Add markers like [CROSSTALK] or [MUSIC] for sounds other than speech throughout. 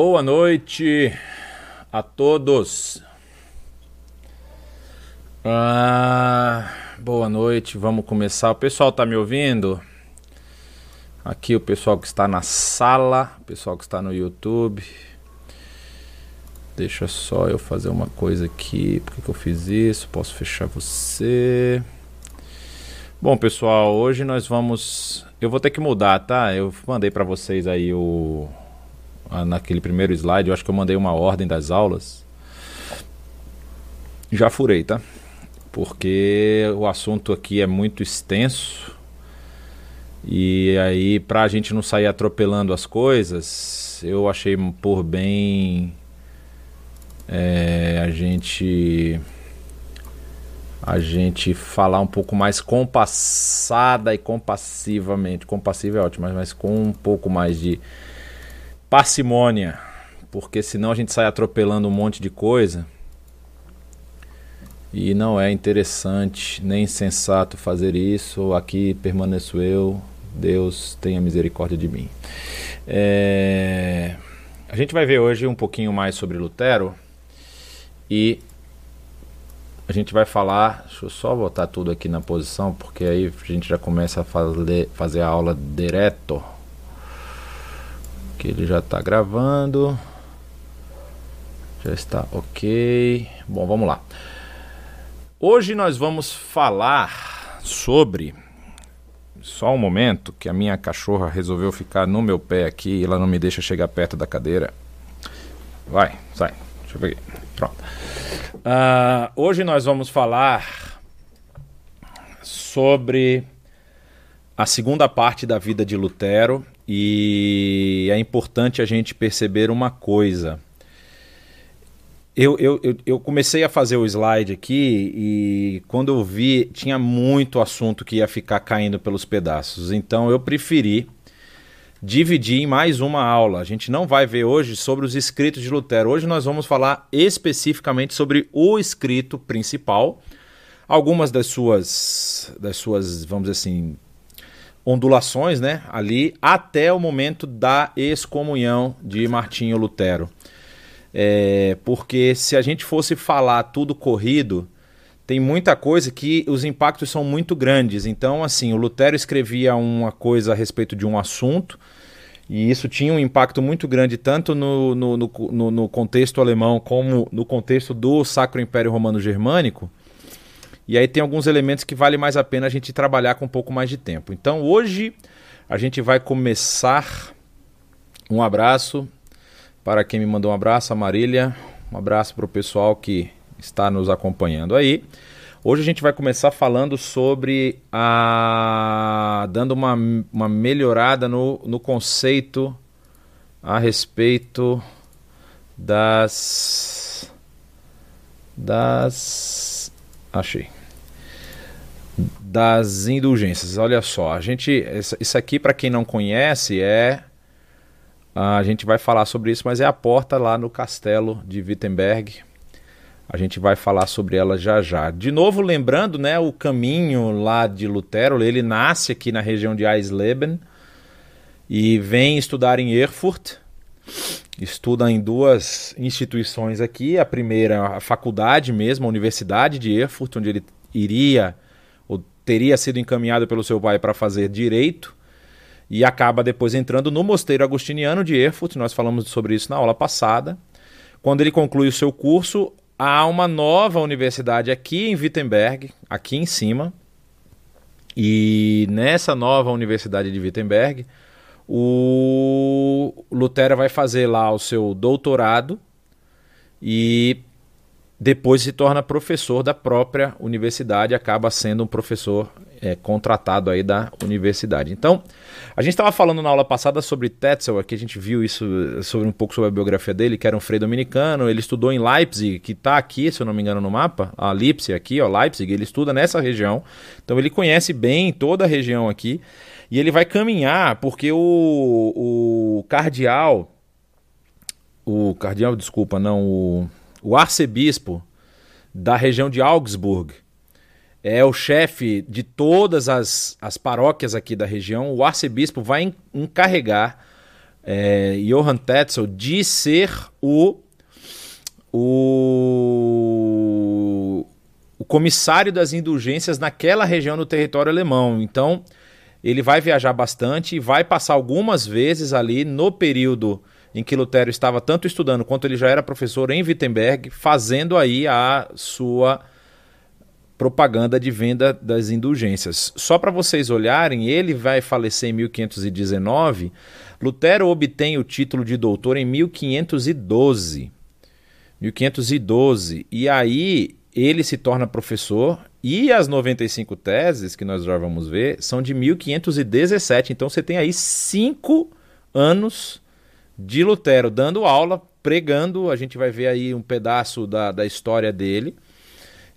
Boa noite a todos. Ah, boa noite, vamos começar. O pessoal tá me ouvindo? Aqui o pessoal que está na sala, o pessoal que está no YouTube. Deixa só eu fazer uma coisa aqui. Por que, que eu fiz isso? Posso fechar você. Bom, pessoal, hoje nós vamos. Eu vou ter que mudar, tá? Eu mandei para vocês aí o. Naquele primeiro slide, eu acho que eu mandei uma ordem das aulas. Já furei, tá? Porque o assunto aqui é muito extenso. E aí, pra gente não sair atropelando as coisas, eu achei por bem é, a gente a gente falar um pouco mais compassada e compassivamente. Compassiva é ótimo, mas, mas com um pouco mais de parcimônia, porque senão a gente sai atropelando um monte de coisa e não é interessante nem sensato fazer isso. Aqui permaneço eu, Deus tenha misericórdia de mim. É... A gente vai ver hoje um pouquinho mais sobre Lutero e a gente vai falar. Deixa eu só botar tudo aqui na posição, porque aí a gente já começa a fazer, fazer a aula direto. Que ele já está gravando. Já está ok. Bom, vamos lá. Hoje nós vamos falar sobre. Só um momento que a minha cachorra resolveu ficar no meu pé aqui e ela não me deixa chegar perto da cadeira. Vai, sai. Deixa eu ver aqui. Pronto. Uh, hoje nós vamos falar sobre a segunda parte da vida de Lutero e é importante a gente perceber uma coisa. Eu, eu, eu, comecei a fazer o slide aqui e quando eu vi tinha muito assunto que ia ficar caindo pelos pedaços. Então eu preferi dividir em mais uma aula. A gente não vai ver hoje sobre os escritos de Lutero. Hoje nós vamos falar especificamente sobre o escrito principal, algumas das suas, das suas, vamos dizer assim, ondulações, né, ali até o momento da excomunhão de Martinho Lutero. É, porque se a gente fosse falar tudo corrido, tem muita coisa que os impactos são muito grandes. Então, assim, o Lutero escrevia uma coisa a respeito de um assunto, e isso tinha um impacto muito grande tanto no, no, no, no contexto alemão como no contexto do Sacro Império Romano Germânico. E aí tem alguns elementos que vale mais a pena a gente trabalhar com um pouco mais de tempo. Então hoje a gente vai começar. Um abraço para quem me mandou um abraço, a Marília. Um abraço para o pessoal que está nos acompanhando aí. Hoje a gente vai começar falando sobre a. dando uma, uma melhorada no, no conceito a respeito das. das. achei. Das indulgências. Olha só, a gente. Isso aqui, para quem não conhece, é. A gente vai falar sobre isso, mas é a porta lá no castelo de Wittenberg, a gente vai falar sobre ela já já. De novo, lembrando, né, o caminho lá de Lutero, ele nasce aqui na região de Eisleben e vem estudar em Erfurt. Estuda em duas instituições aqui. A primeira, a faculdade mesmo, a Universidade de Erfurt, onde ele iria teria sido encaminhado pelo seu pai para fazer direito e acaba depois entrando no Mosteiro Agostiniano de Erfurt. Nós falamos sobre isso na aula passada. Quando ele conclui o seu curso, há uma nova universidade aqui em Wittenberg, aqui em cima. E nessa nova universidade de Wittenberg, o Lutero vai fazer lá o seu doutorado e depois se torna professor da própria universidade, acaba sendo um professor é, contratado aí da universidade. Então, a gente estava falando na aula passada sobre Tetzel, aqui a gente viu isso sobre um pouco sobre a biografia dele, que era um frei dominicano, ele estudou em Leipzig, que está aqui, se eu não me engano, no mapa, a Leipzig aqui, ó, Leipzig, ele estuda nessa região, então ele conhece bem toda a região aqui, e ele vai caminhar, porque o, o cardeal, o cardeal, desculpa, não, o, o arcebispo da região de Augsburg, é o chefe de todas as, as paróquias aqui da região, o arcebispo vai encarregar é, Johann Tetzel de ser o, o, o comissário das indulgências naquela região do território alemão. Então, ele vai viajar bastante e vai passar algumas vezes ali no período em que Lutero estava tanto estudando quanto ele já era professor em Wittenberg, fazendo aí a sua propaganda de venda das indulgências. Só para vocês olharem, ele vai falecer em 1519. Lutero obtém o título de doutor em 1512. 1512. E aí ele se torna professor e as 95 teses que nós já vamos ver são de 1517. Então você tem aí cinco anos de Lutero dando aula, pregando. A gente vai ver aí um pedaço da, da história dele.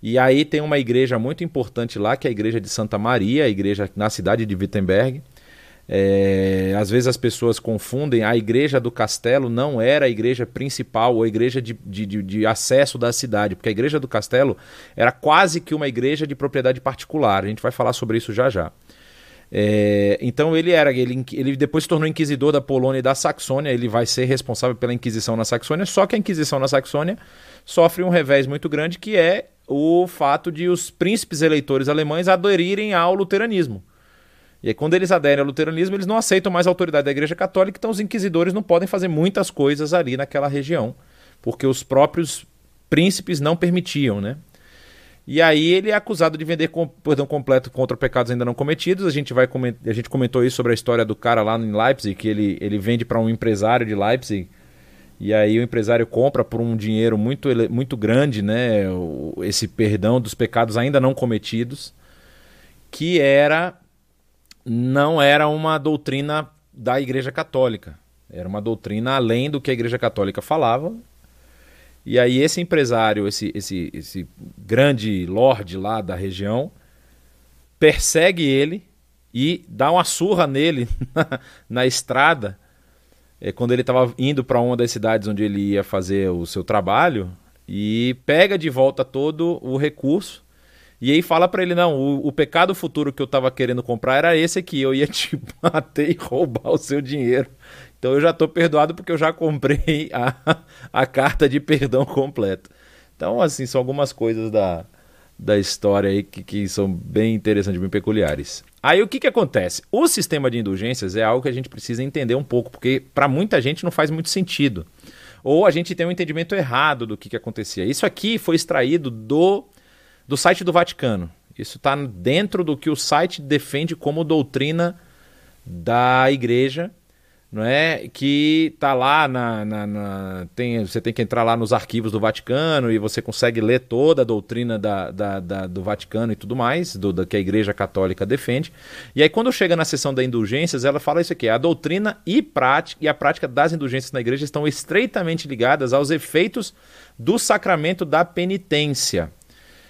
E aí tem uma igreja muito importante lá, que é a igreja de Santa Maria, a igreja na cidade de Wittenberg. É, às vezes as pessoas confundem, a igreja do castelo não era a igreja principal ou a igreja de, de, de, acesso da cidade, porque a igreja do castelo era quase que uma igreja de propriedade particular. A gente vai falar sobre isso já já. É, então ele era, ele, ele depois se tornou inquisidor da Polônia e da Saxônia, ele vai ser responsável pela Inquisição na Saxônia, só que a Inquisição na Saxônia sofre um revés muito grande que é o fato de os príncipes eleitores alemães aderirem ao luteranismo. E aí, quando eles aderem ao luteranismo, eles não aceitam mais a autoridade da Igreja Católica, então os inquisidores não podem fazer muitas coisas ali naquela região, porque os próprios príncipes não permitiam, né? E aí ele é acusado de vender com, perdão completo contra pecados ainda não cometidos. A gente vai a gente comentou isso sobre a história do cara lá em Leipzig, que ele, ele vende para um empresário de Leipzig e aí o empresário compra por um dinheiro muito, muito grande, né, esse perdão dos pecados ainda não cometidos, que era não era uma doutrina da Igreja Católica. Era uma doutrina além do que a Igreja Católica falava. E aí esse empresário, esse, esse, esse grande lord lá da região, persegue ele e dá uma surra nele [LAUGHS] na, na estrada é, quando ele estava indo para uma das cidades onde ele ia fazer o seu trabalho e pega de volta todo o recurso e aí fala para ele não, o, o, pecado futuro que eu estava querendo comprar era esse aqui, eu ia te [LAUGHS] bater e roubar o seu dinheiro. Então eu já estou perdoado porque eu já comprei [LAUGHS] a, a carta de perdão completa. Então assim são algumas coisas da, da história aí que, que são bem interessantes, bem peculiares. Aí o que, que acontece? O sistema de indulgências é algo que a gente precisa entender um pouco, porque para muita gente não faz muito sentido. Ou a gente tem um entendimento errado do que, que acontecia. Isso aqui foi extraído do, do site do Vaticano. Isso está dentro do que o site defende como doutrina da igreja não é? Que tá lá na, na, na, tem, você tem que entrar lá nos arquivos do Vaticano e você consegue ler toda a doutrina da, da, da do Vaticano e tudo mais, do, da, que a Igreja Católica defende. E aí quando chega na seção da indulgências, ela fala isso aqui: a doutrina e prática e a prática das indulgências na Igreja estão estreitamente ligadas aos efeitos do sacramento da penitência.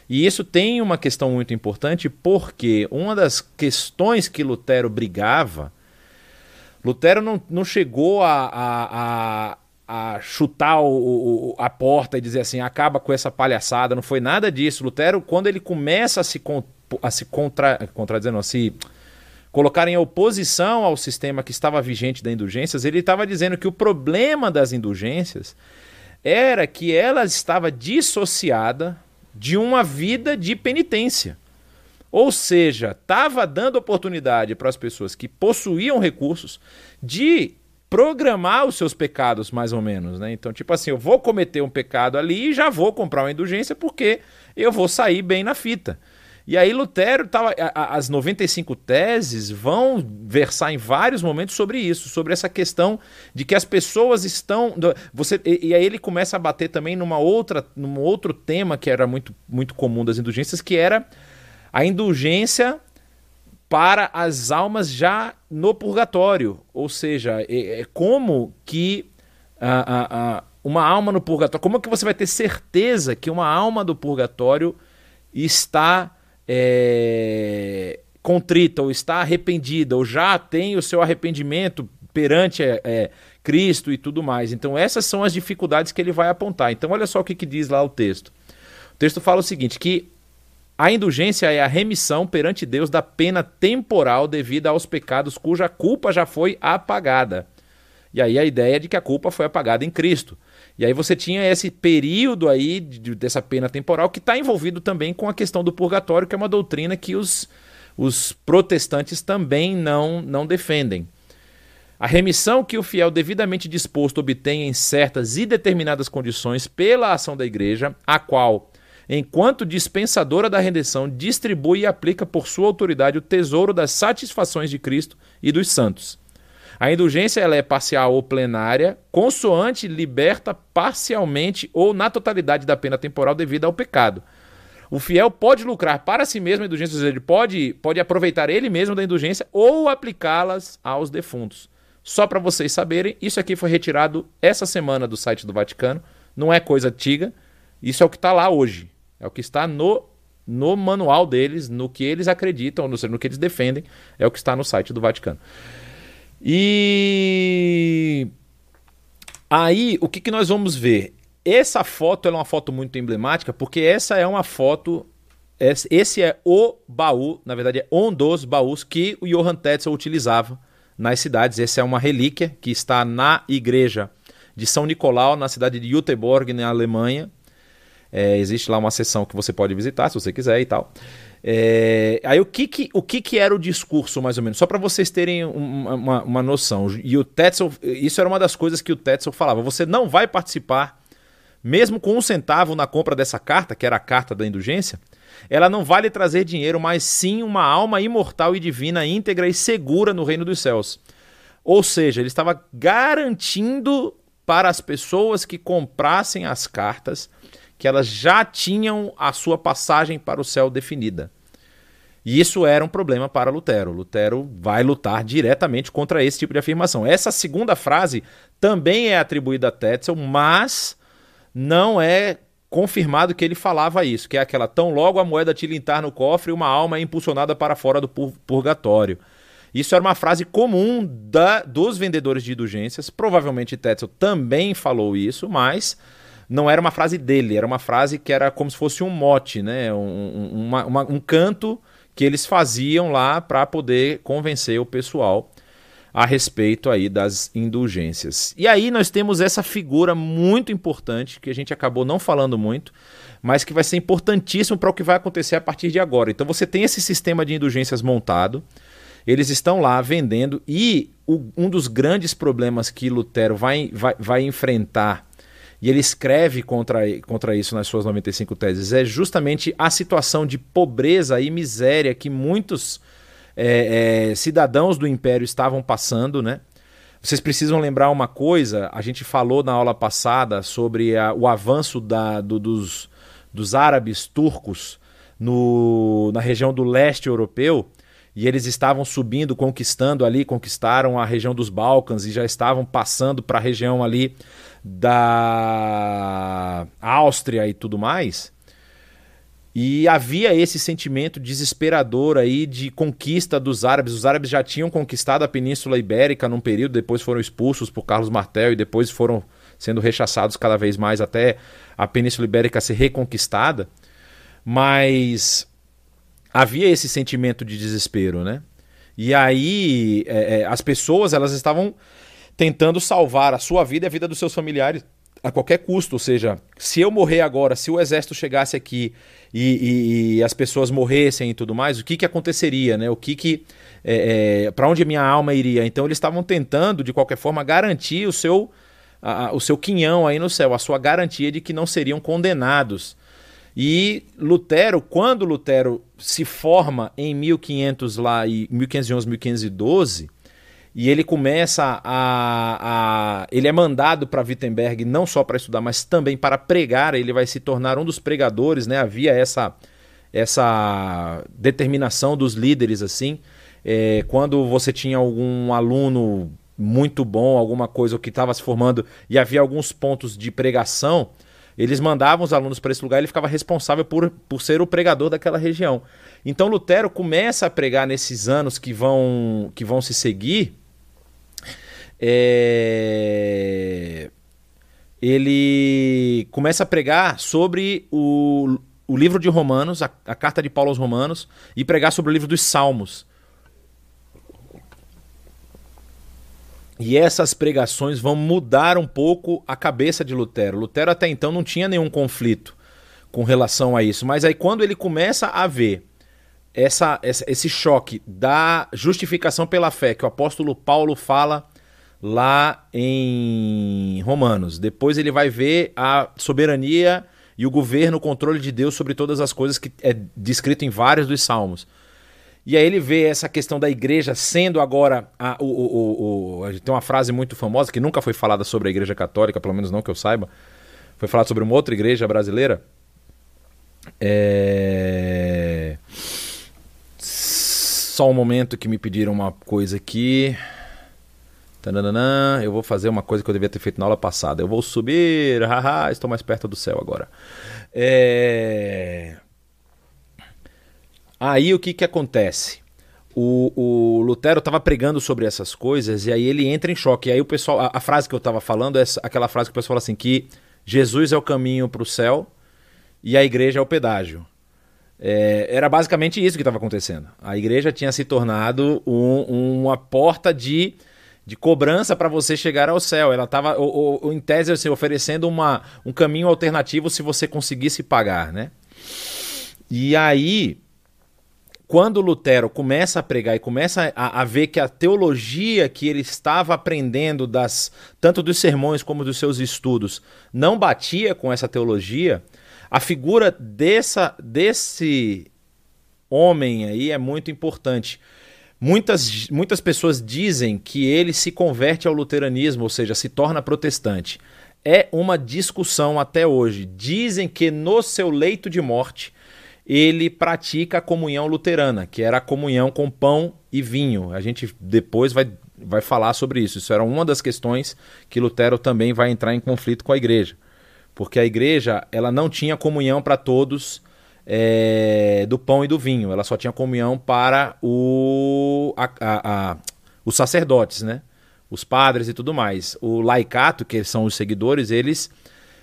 E isso tem uma questão muito importante porque uma das questões que Lutero brigava Lutero não, não chegou a, a, a, a chutar o, o, a porta e dizer assim, acaba com essa palhaçada, não foi nada disso. Lutero, quando ele começa a se, a se contra, contradizer, a se colocar em oposição ao sistema que estava vigente da indulgências, ele estava dizendo que o problema das indulgências era que ela estava dissociada de uma vida de penitência. Ou seja, estava dando oportunidade para as pessoas que possuíam recursos de programar os seus pecados, mais ou menos, né? Então, tipo assim, eu vou cometer um pecado ali e já vou comprar uma indulgência porque eu vou sair bem na fita. E aí Lutero tava, as 95 teses vão versar em vários momentos sobre isso, sobre essa questão de que as pessoas estão, você e, e aí ele começa a bater também numa outra, num outro tema que era muito muito comum das indulgências, que era a indulgência para as almas já no purgatório. Ou seja, é, é como que a, a, uma alma no purgatório. Como que você vai ter certeza que uma alma do purgatório está é, contrita, ou está arrependida, ou já tem o seu arrependimento perante é, é, Cristo e tudo mais. Então, essas são as dificuldades que ele vai apontar. Então, olha só o que, que diz lá o texto. O texto fala o seguinte: que a indulgência é a remissão perante Deus da pena temporal devida aos pecados cuja culpa já foi apagada. E aí a ideia é de que a culpa foi apagada em Cristo. E aí você tinha esse período aí de, dessa pena temporal que está envolvido também com a questão do purgatório, que é uma doutrina que os, os protestantes também não, não defendem. A remissão que o fiel devidamente disposto obtém em certas e determinadas condições pela ação da igreja, a qual enquanto dispensadora da redenção, distribui e aplica por sua autoridade o tesouro das satisfações de Cristo e dos santos. A indulgência ela é parcial ou plenária, consoante liberta parcialmente ou na totalidade da pena temporal devida ao pecado. O fiel pode lucrar para si mesmo a indulgência, ou seja, ele pode, pode aproveitar ele mesmo da indulgência ou aplicá-las aos defuntos. Só para vocês saberem, isso aqui foi retirado essa semana do site do Vaticano, não é coisa antiga, isso é o que está lá hoje. É o que está no, no manual deles, no que eles acreditam, no, no que eles defendem, é o que está no site do Vaticano. E aí, o que, que nós vamos ver? Essa foto é uma foto muito emblemática, porque essa é uma foto. Esse é o baú, na verdade, é um dos baús que o Johann Tetzel utilizava nas cidades. Essa é uma relíquia que está na igreja de São Nicolau, na cidade de Göteborg, na Alemanha. É, existe lá uma seção que você pode visitar se você quiser e tal. É, aí o que que, o que que era o discurso, mais ou menos? Só para vocês terem uma, uma, uma, noção. E o Tetzel, isso era uma das coisas que o Tetzel falava. Você não vai participar, mesmo com um centavo na compra dessa carta, que era a carta da indulgência, ela não vai lhe trazer dinheiro, mas sim uma alma imortal e divina, íntegra e segura no reino dos céus. Ou seja, ele estava garantindo para as pessoas que comprassem as cartas que elas já tinham a sua passagem para o céu definida. E isso era um problema para Lutero. Lutero vai lutar diretamente contra esse tipo de afirmação. Essa segunda frase também é atribuída a Tetzel, mas não é confirmado que ele falava isso, que é aquela tão logo a moeda tilintar no cofre, uma alma é impulsionada para fora do purgatório. Isso era uma frase comum da, dos vendedores de indulgências. Provavelmente Tetzel também falou isso, mas não era uma frase dele, era uma frase que era como se fosse um mote, né? um, uma, uma, um canto que eles faziam lá para poder convencer o pessoal a respeito aí das indulgências. E aí nós temos essa figura muito importante que a gente acabou não falando muito, mas que vai ser importantíssimo para o que vai acontecer a partir de agora. Então você tem esse sistema de indulgências montado, eles estão lá vendendo e o, um dos grandes problemas que Lutero vai, vai, vai enfrentar e ele escreve contra, contra isso nas suas 95 teses, é justamente a situação de pobreza e miséria que muitos é, é, cidadãos do Império estavam passando, né? Vocês precisam lembrar uma coisa, a gente falou na aula passada sobre a, o avanço da, do, dos, dos árabes turcos no, na região do leste europeu, e eles estavam subindo, conquistando ali, conquistaram a região dos Balcãs e já estavam passando para a região ali da Áustria e tudo mais. E havia esse sentimento desesperador aí de conquista dos árabes. Os árabes já tinham conquistado a Península Ibérica num período, depois foram expulsos por Carlos Martel e depois foram sendo rechaçados cada vez mais até a Península Ibérica ser reconquistada. Mas havia esse sentimento de desespero, né? E aí é, é, as pessoas elas estavam tentando salvar a sua vida e a vida dos seus familiares a qualquer custo. Ou seja, se eu morrer agora, se o exército chegasse aqui e, e, e as pessoas morressem e tudo mais, o que, que aconteceria, né? O que que é, é, para onde a minha alma iria? Então eles estavam tentando de qualquer forma garantir o seu a, o seu quinhão aí no céu, a sua garantia de que não seriam condenados. E Lutero, quando Lutero se forma em 1500 lá e 1511, 1512, e ele começa a, a ele é mandado para Wittenberg não só para estudar, mas também para pregar. Ele vai se tornar um dos pregadores, né? Havia essa essa determinação dos líderes assim. É, quando você tinha algum aluno muito bom, alguma coisa que estava se formando e havia alguns pontos de pregação, eles mandavam os alunos para esse lugar e ele ficava responsável por, por ser o pregador daquela região. Então Lutero começa a pregar nesses anos que vão, que vão se seguir é... ele começa a pregar sobre o, o livro de Romanos, a, a carta de Paulo aos Romanos, e pregar sobre o livro dos Salmos. E essas pregações vão mudar um pouco a cabeça de Lutero. Lutero até então não tinha nenhum conflito com relação a isso, mas aí quando ele começa a ver essa, esse choque da justificação pela fé que o apóstolo Paulo fala lá em Romanos, depois ele vai ver a soberania e o governo, o controle de Deus sobre todas as coisas que é descrito em vários dos salmos. E aí ele vê essa questão da igreja sendo agora. A, o, o, o, tem uma frase muito famosa que nunca foi falada sobre a igreja católica, pelo menos não que eu saiba. Foi falada sobre uma outra igreja brasileira. É... Só um momento que me pediram uma coisa aqui. Tananana, eu vou fazer uma coisa que eu devia ter feito na aula passada. Eu vou subir, haha, estou mais perto do céu agora. É... Aí o que, que acontece? O, o Lutero estava pregando sobre essas coisas e aí ele entra em choque. E aí o pessoal, a, a frase que eu estava falando é aquela frase que o pessoal fala assim: que Jesus é o caminho para o céu e a igreja é o pedágio. É, era basicamente isso que estava acontecendo. A igreja tinha se tornado um, uma porta de, de cobrança para você chegar ao céu. Ela estava, em tese, assim, oferecendo uma, um caminho alternativo se você conseguisse pagar, né? E aí quando Lutero começa a pregar e começa a, a, ver que a teologia que ele estava aprendendo das tanto dos sermões como dos seus estudos não batia com essa teologia, a figura dessa, desse homem aí é muito importante. Muitas, muitas pessoas dizem que ele se converte ao luteranismo, ou seja, se torna protestante. É uma discussão até hoje. Dizem que no seu leito de morte ele pratica a comunhão luterana, que era a comunhão com pão e vinho. A gente depois vai, vai falar sobre isso. Isso era uma das questões que Lutero também vai entrar em conflito com a igreja. Porque a igreja ela não tinha comunhão para todos é, do pão e do vinho. Ela só tinha comunhão para o, a, a, a, os sacerdotes, né? os padres e tudo mais. O laicato, que são os seguidores, eles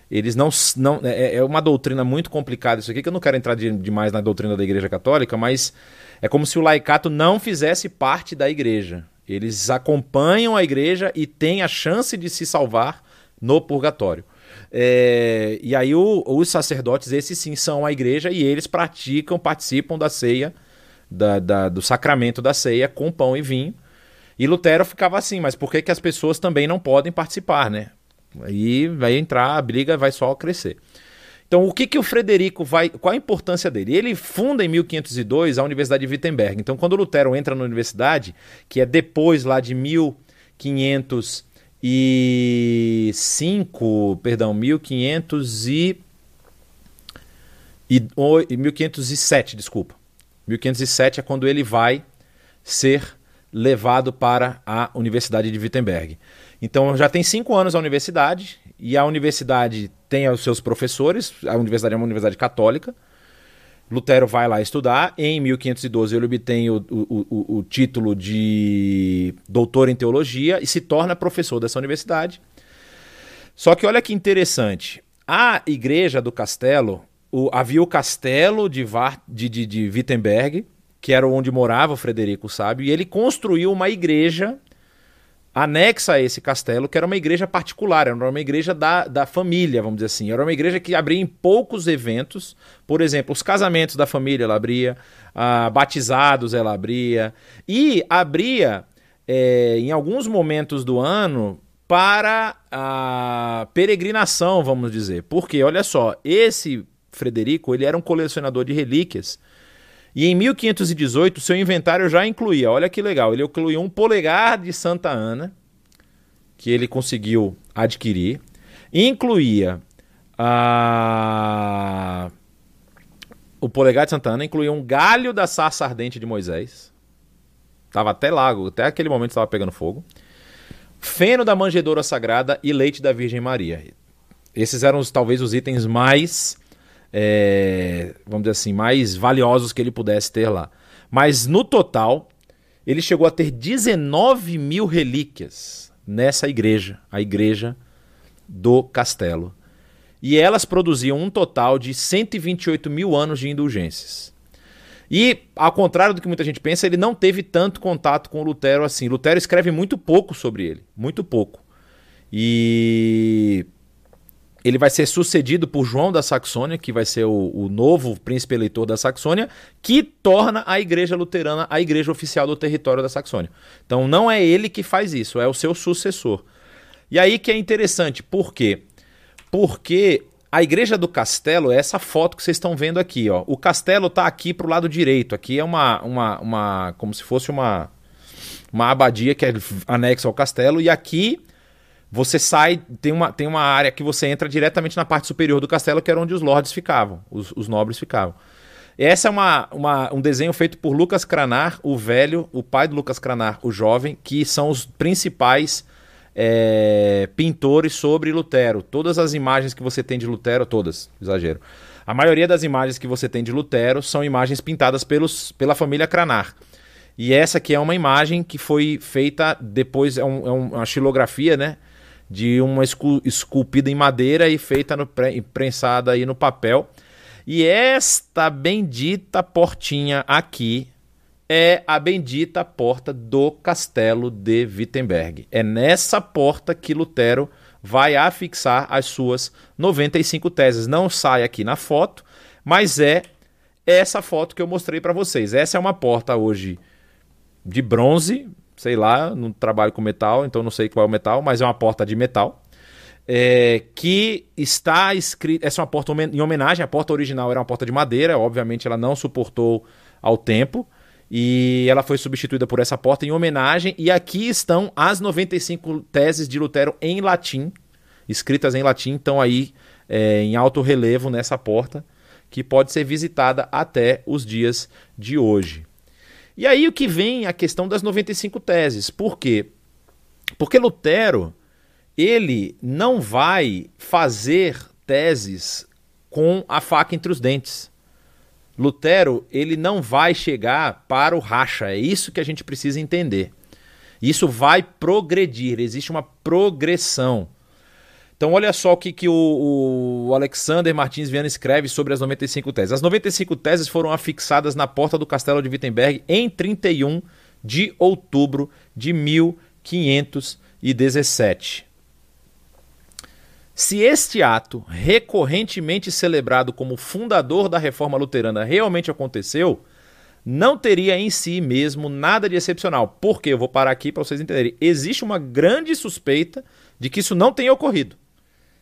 eles não. não é, é uma doutrina muito complicada isso aqui, que eu não quero entrar de, demais na doutrina da Igreja Católica, mas é como se o laicato não fizesse parte da igreja. Eles acompanham a igreja e têm a chance de se salvar no purgatório. É, e aí o, os sacerdotes, esses sim, são a igreja e eles praticam, participam da ceia, da, da, do sacramento da ceia com pão e vinho. E Lutero ficava assim, mas por que, que as pessoas também não podem participar, né? Aí vai entrar, a briga vai só crescer. Então, o que, que o Frederico vai. Qual a importância dele? Ele funda em 1502 a Universidade de Wittenberg. Então, quando Lutero entra na universidade, que é depois lá de 1505, perdão, 1500 e, e 1507, desculpa. 1507 é quando ele vai ser levado para a Universidade de Wittenberg. Então já tem cinco anos a universidade, e a universidade tem os seus professores, a universidade é uma universidade católica. Lutero vai lá estudar. Em 1512 ele obtém o, o, o, o título de doutor em teologia e se torna professor dessa universidade. Só que olha que interessante. A igreja do castelo, havia o castelo de, Var, de, de, de Wittenberg, que era onde morava o Frederico Sábio, e ele construiu uma igreja anexa a esse castelo, que era uma igreja particular, era uma igreja da, da família, vamos dizer assim. Era uma igreja que abria em poucos eventos, por exemplo, os casamentos da família ela abria, ah, batizados ela abria, e abria é, em alguns momentos do ano para a peregrinação, vamos dizer. Porque, olha só, esse Frederico ele era um colecionador de relíquias e em 1518, seu inventário já incluía, olha que legal, ele incluía um polegar de Santa Ana, que ele conseguiu adquirir, incluía a... o polegar de Santa Ana, incluía um galho da sarça ardente de Moisés, estava até lago, até aquele momento estava pegando fogo, feno da manjedoura sagrada e leite da Virgem Maria. Esses eram talvez os itens mais é, vamos dizer assim, mais valiosos que ele pudesse ter lá. Mas no total, ele chegou a ter 19 mil relíquias nessa igreja, a igreja do castelo. E elas produziam um total de 128 mil anos de indulgências. E, ao contrário do que muita gente pensa, ele não teve tanto contato com Lutero assim. Lutero escreve muito pouco sobre ele, muito pouco. E ele vai ser sucedido por João da Saxônia, que vai ser o, o, novo príncipe eleitor da Saxônia, que torna a igreja luterana a igreja oficial do território da Saxônia. Então não é ele que faz isso, é o seu sucessor. E aí que é interessante, por quê? Porque a igreja do castelo é essa foto que vocês estão vendo aqui. Ó. O castelo está aqui para o lado direito. Aqui é uma, uma, uma. como se fosse uma, uma abadia que é anexa ao castelo. E aqui você sai, tem uma, tem uma área que você entra diretamente na parte superior do castelo, que era onde os lords ficavam, os, os nobres ficavam. Essa é uma, uma, um desenho feito por Lucas Cranar, o velho, o pai do Lucas Cranar, o jovem, que são os principais é, pintores sobre Lutero. Todas as imagens que você tem de Lutero, todas, exagero. A maioria das imagens que você tem de Lutero são imagens pintadas pelos, pela família Cranar. E essa aqui é uma imagem que foi feita depois, é, um, é uma xilografia, né? De uma esculpida em madeira e feita no, prensada aí no papel. E esta bendita portinha aqui é a bendita porta do castelo de Wittenberg. É nessa porta que Lutero vai afixar as suas 95 teses. Não sai aqui na foto, mas é essa foto que eu mostrei para vocês. Essa é uma porta hoje de bronze, sei lá, não trabalho com metal, então não sei qual é o metal, mas é uma porta de metal. É, que está escrita. Essa é uma porta em homenagem. A porta original era uma porta de madeira, obviamente ela não suportou ao tempo. E ela foi substituída por essa porta em homenagem. E aqui estão as 95 teses de Lutero em latim, escritas em latim, estão aí é, em alto relevo nessa porta, que pode ser visitada até os dias de hoje. E aí o que vem a questão das 95 teses. Por quê? Porque Lutero, ele não vai fazer teses com a faca entre os dentes. Lutero, ele não vai chegar para o racha, é isso que a gente precisa entender. Isso vai progredir, existe uma progressão. Então, olha só o que, que o, o, Alexander Martins Viana escreve sobre as 95 teses. As 95 teses foram afixadas na porta do castelo de Wittenberg em 31 de outubro de 1517. Se este ato, recorrentemente celebrado como fundador da reforma luterana, realmente aconteceu, não teria em si mesmo nada de excepcional. Porque eu vou parar aqui para vocês entenderem. Existe uma grande suspeita de que isso não tenha ocorrido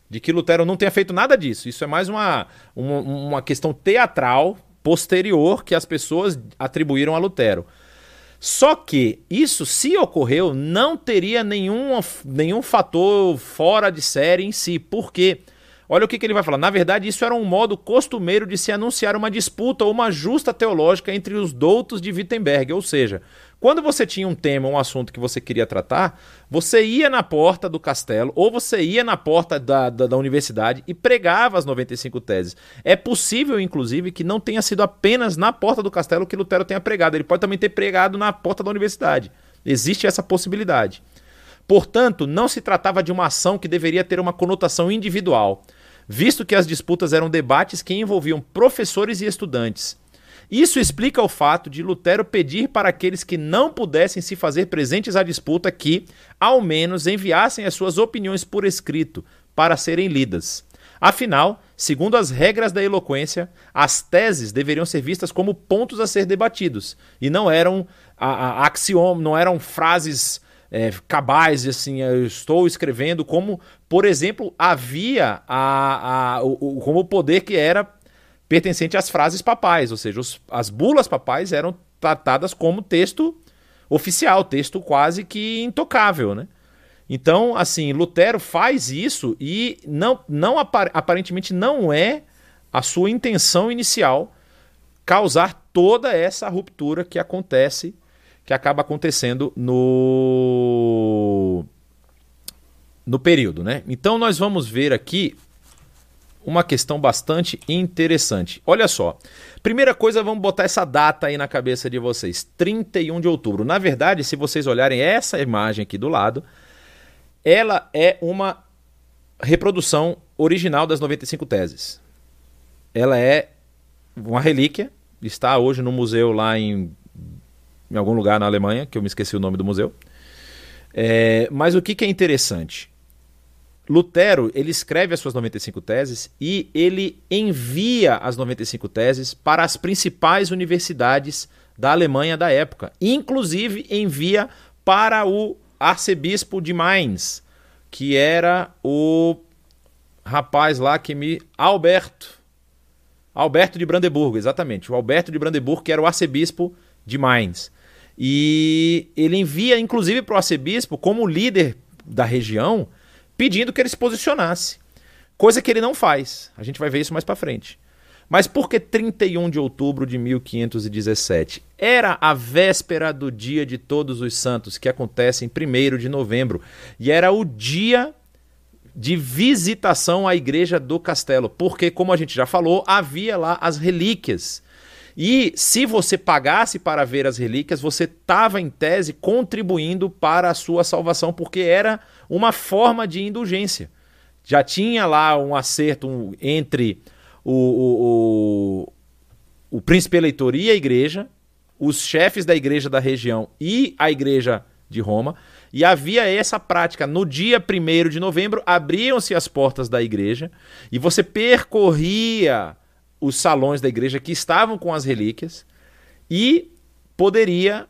de que Lutero não tenha feito nada disso. Isso é mais uma, uma, uma questão teatral posterior que as pessoas atribuíram a Lutero. Só que isso, se ocorreu, não teria nenhum, nenhum fator fora de série em si. Por quê? Olha o que, que, ele vai falar. Na verdade, isso era um modo costumeiro de se anunciar uma disputa ou uma justa teológica entre os doutos de Wittenberg. Ou seja, quando você tinha um tema, um assunto que você queria tratar, você ia na porta do castelo ou você ia na porta da, da, da, universidade e pregava as 95 teses. É possível, inclusive, que não tenha sido apenas na porta do castelo que Lutero tenha pregado. Ele pode também ter pregado na porta da universidade. Existe essa possibilidade. Portanto, não se tratava de uma ação que deveria ter uma conotação individual, visto que as disputas eram debates que envolviam professores e estudantes. Isso explica o fato de Lutero pedir para aqueles que não pudessem se fazer presentes à disputa que, ao menos, enviassem as suas opiniões por escrito para serem lidas. Afinal, segundo as regras da eloquência, as teses deveriam ser vistas como pontos a ser debatidos e não eram a, a não eram frases é, cabais, assim, eu estou escrevendo como, por exemplo, havia a, a, o, como o poder que era pertencente às frases papais, ou seja, os, as bulas papais eram tratadas como texto oficial, texto quase que intocável, né? Então, assim, Lutero faz isso e não, não aparentemente não é a sua intenção inicial causar toda essa ruptura que acontece, que acaba acontecendo no no período, né? Então nós vamos ver aqui uma questão bastante interessante. Olha só. Primeira coisa, vamos botar essa data aí na cabeça de vocês: 31 de outubro. Na verdade, se vocês olharem essa imagem aqui do lado, ela é uma reprodução original das 95 teses. Ela é uma relíquia está hoje no museu lá em, em algum lugar na Alemanha, que eu me esqueci o nome do museu. É, mas o que, que é interessante? Lutero ele escreve as suas 95 teses e ele envia as 95 teses para as principais universidades da Alemanha da época. Inclusive envia para o arcebispo de Mainz, que era o rapaz lá que me. Alberto. Alberto de Brandeburgo, exatamente. O Alberto de Brandeburgo, que era o arcebispo de Mainz. E ele envia, inclusive, para o arcebispo, como líder da região, pedindo que ele se posicionasse. Coisa que ele não faz. A gente vai ver isso mais para frente. Mas por que 31 de outubro de 1517? Era a véspera do dia de Todos os Santos, que acontece em 1 de novembro. E era o dia de visitação à igreja do castelo. Porque, como a gente já falou, havia lá as relíquias. E se você pagasse para ver as relíquias, você estava, em tese, contribuindo para a sua salvação, porque era uma forma de indulgência. Já tinha lá um acerto entre o, o, o, o príncipe eleitor e a igreja, os chefes da igreja da região e a igreja de Roma, e havia essa prática. No dia 1 de novembro, abriam-se as portas da igreja e você percorria os salões da igreja que estavam com as relíquias e poderia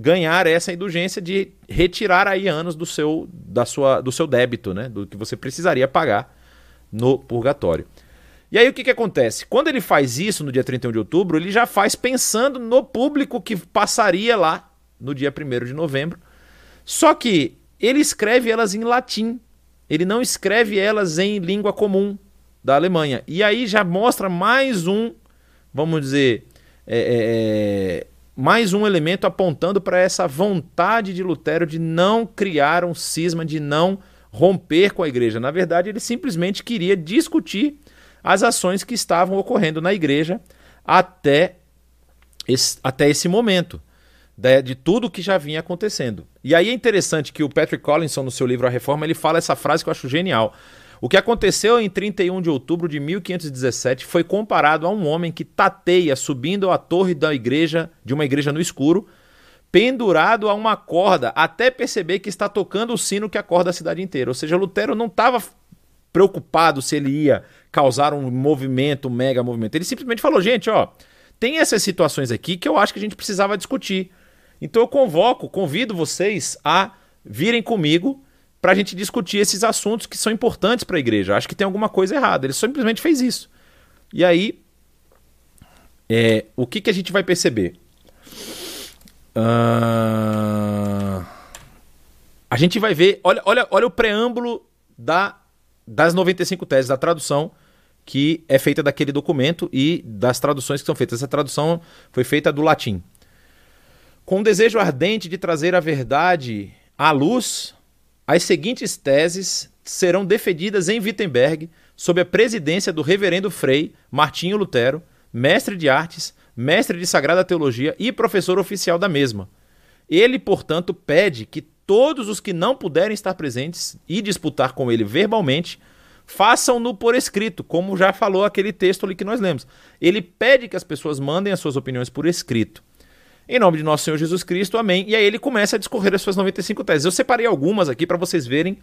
ganhar essa indulgência de retirar aí anos do seu, da sua, do seu débito, né? do que você precisaria pagar no purgatório. E aí o que, que acontece? Quando ele faz isso no dia 31 de outubro, ele já faz pensando no público que passaria lá no dia 1 de novembro. Só que ele escreve elas em latim. Ele não escreve elas em língua comum da Alemanha. E aí já mostra mais um, vamos dizer, é, é, é mais um elemento apontando para essa vontade de Lutero de não criar um cisma, de não romper com a igreja. Na verdade, ele simplesmente queria discutir as ações que estavam ocorrendo na igreja até esse, até esse momento, de, de tudo que já vinha acontecendo. E aí é interessante que o Patrick Collinson, no seu livro A Reforma, ele fala essa frase que eu acho genial. O que aconteceu em 31 de outubro de 1517 foi comparado a um homem que tateia subindo a torre da igreja, de uma igreja no escuro, pendurado a uma corda, até perceber que está tocando o sino que acorda a cidade inteira. Ou seja, Lutero não estava preocupado se ele ia causar um movimento, um mega movimento. Ele simplesmente falou: gente, ó, tem essas situações aqui que eu acho que a gente precisava discutir. Então eu convoco, convido vocês a virem comigo para a gente discutir esses assuntos que são importantes para a igreja. Acho que tem alguma coisa errada. Ele simplesmente fez isso. E aí, é, o que, que a gente vai perceber? Uh... A gente vai ver. Olha, olha, olha o preâmbulo da das 95 teses, da tradução que é feita daquele documento e das traduções que são feitas. Essa tradução foi feita do latim. Com o desejo ardente de trazer a verdade à luz, as seguintes teses serão defendidas em Wittenberg sob a presidência do reverendo Frei Martinho Lutero, mestre de artes, mestre de sagrada teologia e professor oficial da mesma. Ele, portanto, pede que todos os que não puderem estar presentes e disputar com ele verbalmente, façam-no por escrito, como já falou aquele texto ali que nós lemos. Ele pede que as pessoas mandem as suas opiniões por escrito. Em nome de nosso Senhor Jesus Cristo, amém. E aí ele começa a discorrer as suas 95 teses. Eu separei algumas aqui para vocês verem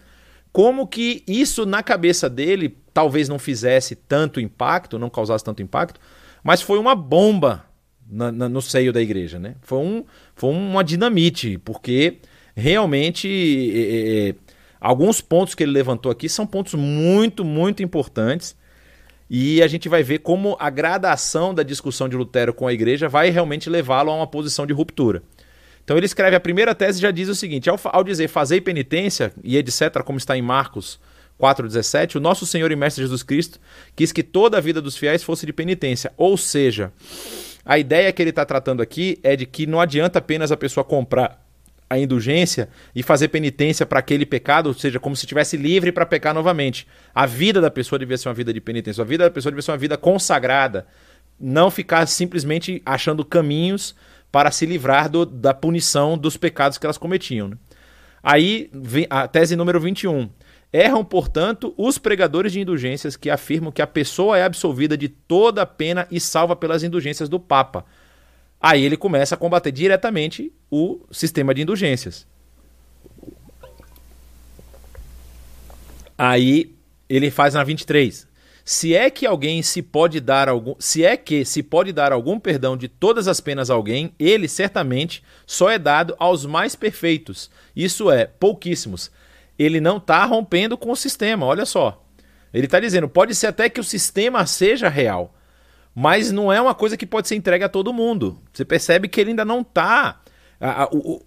como que isso na cabeça dele talvez não fizesse tanto impacto, não causasse tanto impacto, mas foi uma bomba na, na, no seio da igreja, né? Foi, um, foi uma dinamite, porque realmente é, é, alguns pontos que ele levantou aqui são pontos muito, muito importantes. E a gente vai ver como a gradação da discussão de Lutero com a igreja vai realmente levá-lo a uma posição de ruptura. Então ele escreve a primeira tese já diz o seguinte: ao, ao dizer fazer penitência e etc, como está em Marcos 4:17, o nosso Senhor e Mestre Jesus Cristo quis que toda a vida dos fiéis fosse de penitência. Ou seja, a ideia que ele está tratando aqui é de que não adianta apenas a pessoa comprar a indulgência e fazer penitência para aquele pecado, ou seja, como se estivesse livre para pecar novamente. A vida da pessoa devia ser uma vida de penitência, a vida da pessoa devia ser uma vida consagrada, não ficar simplesmente achando caminhos para se livrar do, da punição dos pecados que elas cometiam. Né? Aí, a tese número 21. Erram, portanto, os pregadores de indulgências que afirmam que a pessoa é absolvida de toda a pena e salva pelas indulgências do Papa. Aí ele começa a combater diretamente o sistema de indulgências. Aí ele faz na 23. Se é que alguém se pode dar algum, se é que se pode dar algum perdão de todas as penas a alguém, ele certamente só é dado aos mais perfeitos. Isso é, pouquíssimos ele não está rompendo com o sistema, olha só. Ele está dizendo, pode ser até que o sistema seja real, mas não é uma coisa que pode ser entregue a todo mundo. Você percebe que ele ainda não está. O,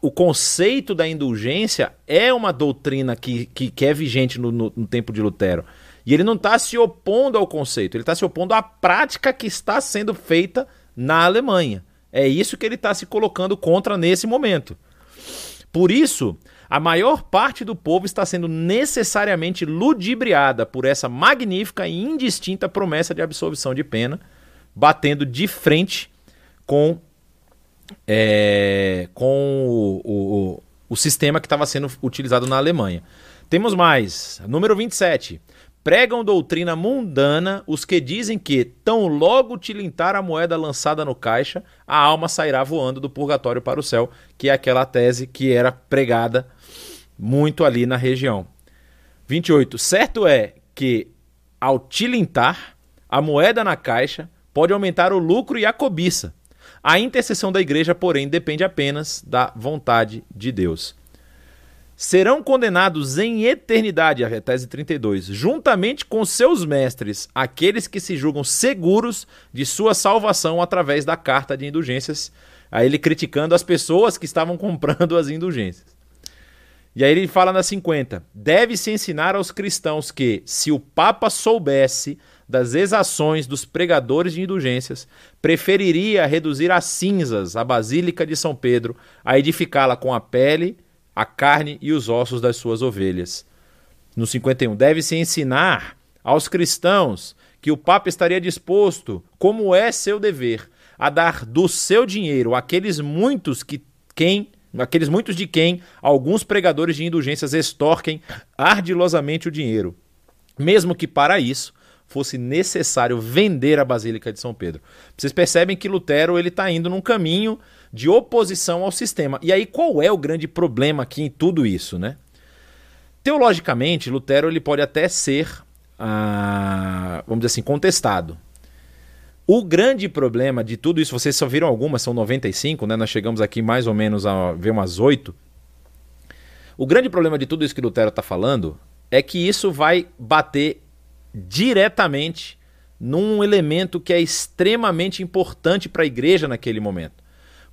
o conceito da indulgência é uma doutrina que, que, que é vigente no, no, no tempo de Lutero. E ele não está se opondo ao conceito, ele está se opondo à prática que está sendo feita na Alemanha. É isso que ele está se colocando contra nesse momento. Por isso, a maior parte do povo está sendo necessariamente ludibriada por essa magnífica e indistinta promessa de absolvição de pena, batendo de frente com, é, com o, o, o sistema que estava sendo utilizado na Alemanha. Temos mais, número 27. Pregam doutrina mundana os que dizem que, tão logo tilintar a moeda lançada no caixa, a alma sairá voando do purgatório para o céu, que é aquela tese que era pregada muito ali na região. 28. Certo é que, ao tilintar, a moeda na caixa pode aumentar o lucro e a cobiça. A intercessão da igreja, porém, depende apenas da vontade de Deus. Serão condenados em eternidade, a tese 32, juntamente com seus mestres, aqueles que se julgam seguros de sua salvação através da carta de indulgências. Aí ele criticando as pessoas que estavam comprando as indulgências. E aí ele fala na 50: deve-se ensinar aos cristãos que, se o Papa soubesse das exações dos pregadores de indulgências, preferiria reduzir a cinzas a Basílica de São Pedro, a edificá-la com a pele, a carne e os ossos das suas ovelhas. No 51, deve-se ensinar aos cristãos que o Papa estaria disposto, como é seu dever, a dar do seu dinheiro àqueles muitos que quem aqueles muitos de quem alguns pregadores de indulgências extorquem ardilosamente o dinheiro, mesmo que para isso fosse necessário vender a Basílica de São Pedro. Vocês percebem que Lutero ele está indo num caminho de oposição ao sistema. E aí qual é o grande problema aqui em tudo isso, né? Teologicamente, Lutero ele pode até ser, ah, vamos dizer assim, contestado. O grande problema de tudo isso, vocês só viram algumas, são 95, né? Nós chegamos aqui mais ou menos a ver umas 8. O grande problema de tudo isso que Lutero está falando é que isso vai bater diretamente num elemento que é extremamente importante para a igreja naquele momento.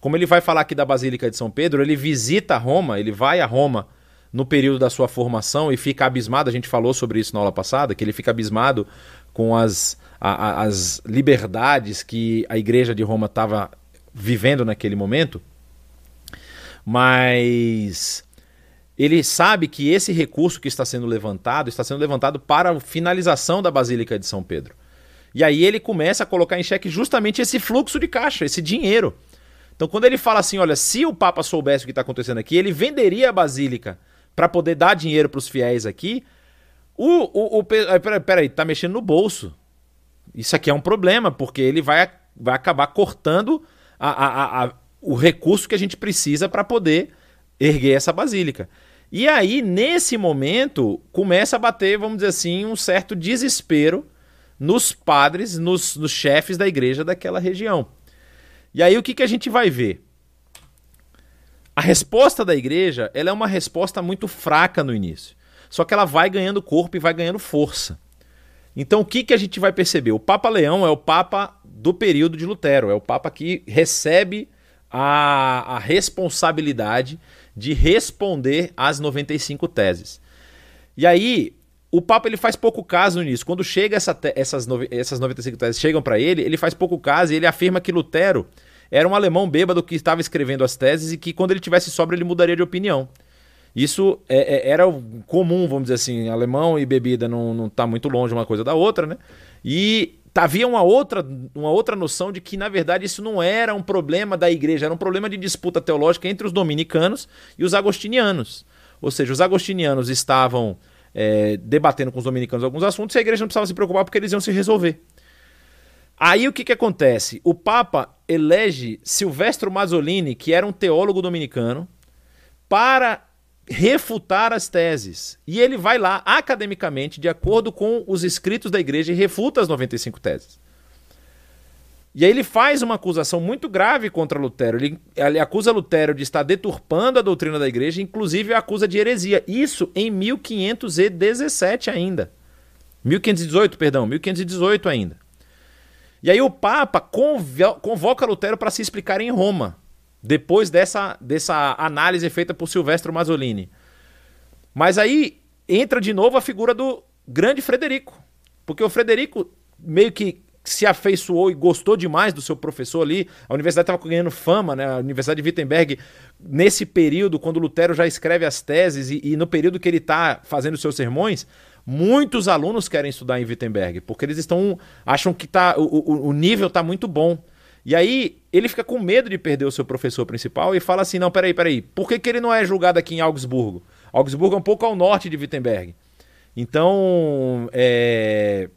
Como ele vai falar aqui da Basílica de São Pedro, ele visita Roma, ele vai a Roma no período da sua formação e fica abismado. A gente falou sobre isso na aula passada, que ele fica abismado com as a, a, as liberdades que a Igreja de Roma estava vivendo naquele momento, mas ele sabe que esse recurso que está sendo levantado está sendo levantado para a finalização da Basílica de São Pedro. E aí ele começa a colocar em xeque justamente esse fluxo de caixa, esse dinheiro. Então, quando ele fala assim, olha, se o Papa soubesse o que está acontecendo aqui, ele venderia a Basílica para poder dar dinheiro para os fiéis aqui. O, o, o peraí, peraí, tá mexendo no bolso. Isso aqui é um problema, porque ele vai, vai acabar cortando a, a, a, o recurso que a gente precisa para poder erguer essa basílica. E aí, nesse momento, começa a bater, vamos dizer assim, um certo desespero nos padres, nos, nos chefes da igreja daquela região. E aí, o que, que a gente vai ver? A resposta da igreja ela é uma resposta muito fraca no início. Só que ela vai ganhando corpo e vai ganhando força. Então o que, que a gente vai perceber? O Papa Leão é o Papa do período de Lutero, é o Papa que recebe a, a responsabilidade de responder às 95 teses. E aí, o Papa ele faz pouco caso nisso. Quando chega essa essas, essas 95 teses chegam para ele, ele faz pouco caso e ele afirma que Lutero era um alemão bêbado que estava escrevendo as teses e que quando ele tivesse sobra ele mudaria de opinião. Isso é, é, era comum, vamos dizer assim, alemão e bebida não, não tá muito longe uma coisa da outra, né? E havia uma outra, uma outra noção de que, na verdade, isso não era um problema da igreja, era um problema de disputa teológica entre os dominicanos e os agostinianos. Ou seja, os agostinianos estavam é, debatendo com os dominicanos alguns assuntos e a igreja não precisava se preocupar porque eles iam se resolver. Aí o que, que acontece? O Papa elege Silvestro Mazzolini, que era um teólogo dominicano, para refutar as teses. E ele vai lá, academicamente, de acordo com os escritos da igreja, e refuta as 95 teses. E aí ele faz uma acusação muito grave contra Lutero. Ele, ele acusa Lutero de estar deturpando a doutrina da igreja, inclusive acusa de heresia. Isso em 1517 ainda. 1518, perdão, 1518 ainda. E aí o Papa convoca Lutero para se explicar em Roma, depois dessa, dessa análise feita por Silvestro Mazzolini. Mas aí entra de novo a figura do grande Frederico. Porque o Frederico meio que se afeiçoou e gostou demais do seu professor ali. A universidade estava ganhando fama, né? A Universidade de Wittenberg, nesse período, quando Lutero já escreve as teses e, e no período que ele está fazendo seus sermões, Muitos alunos querem estudar em Wittenberg, porque eles estão acham que tá, o, o nível está muito bom. E aí ele fica com medo de perder o seu professor principal e fala assim: não, peraí, peraí, por que, que ele não é julgado aqui em Augsburgo? Augsburgo é um pouco ao norte de Wittenberg. Então, é...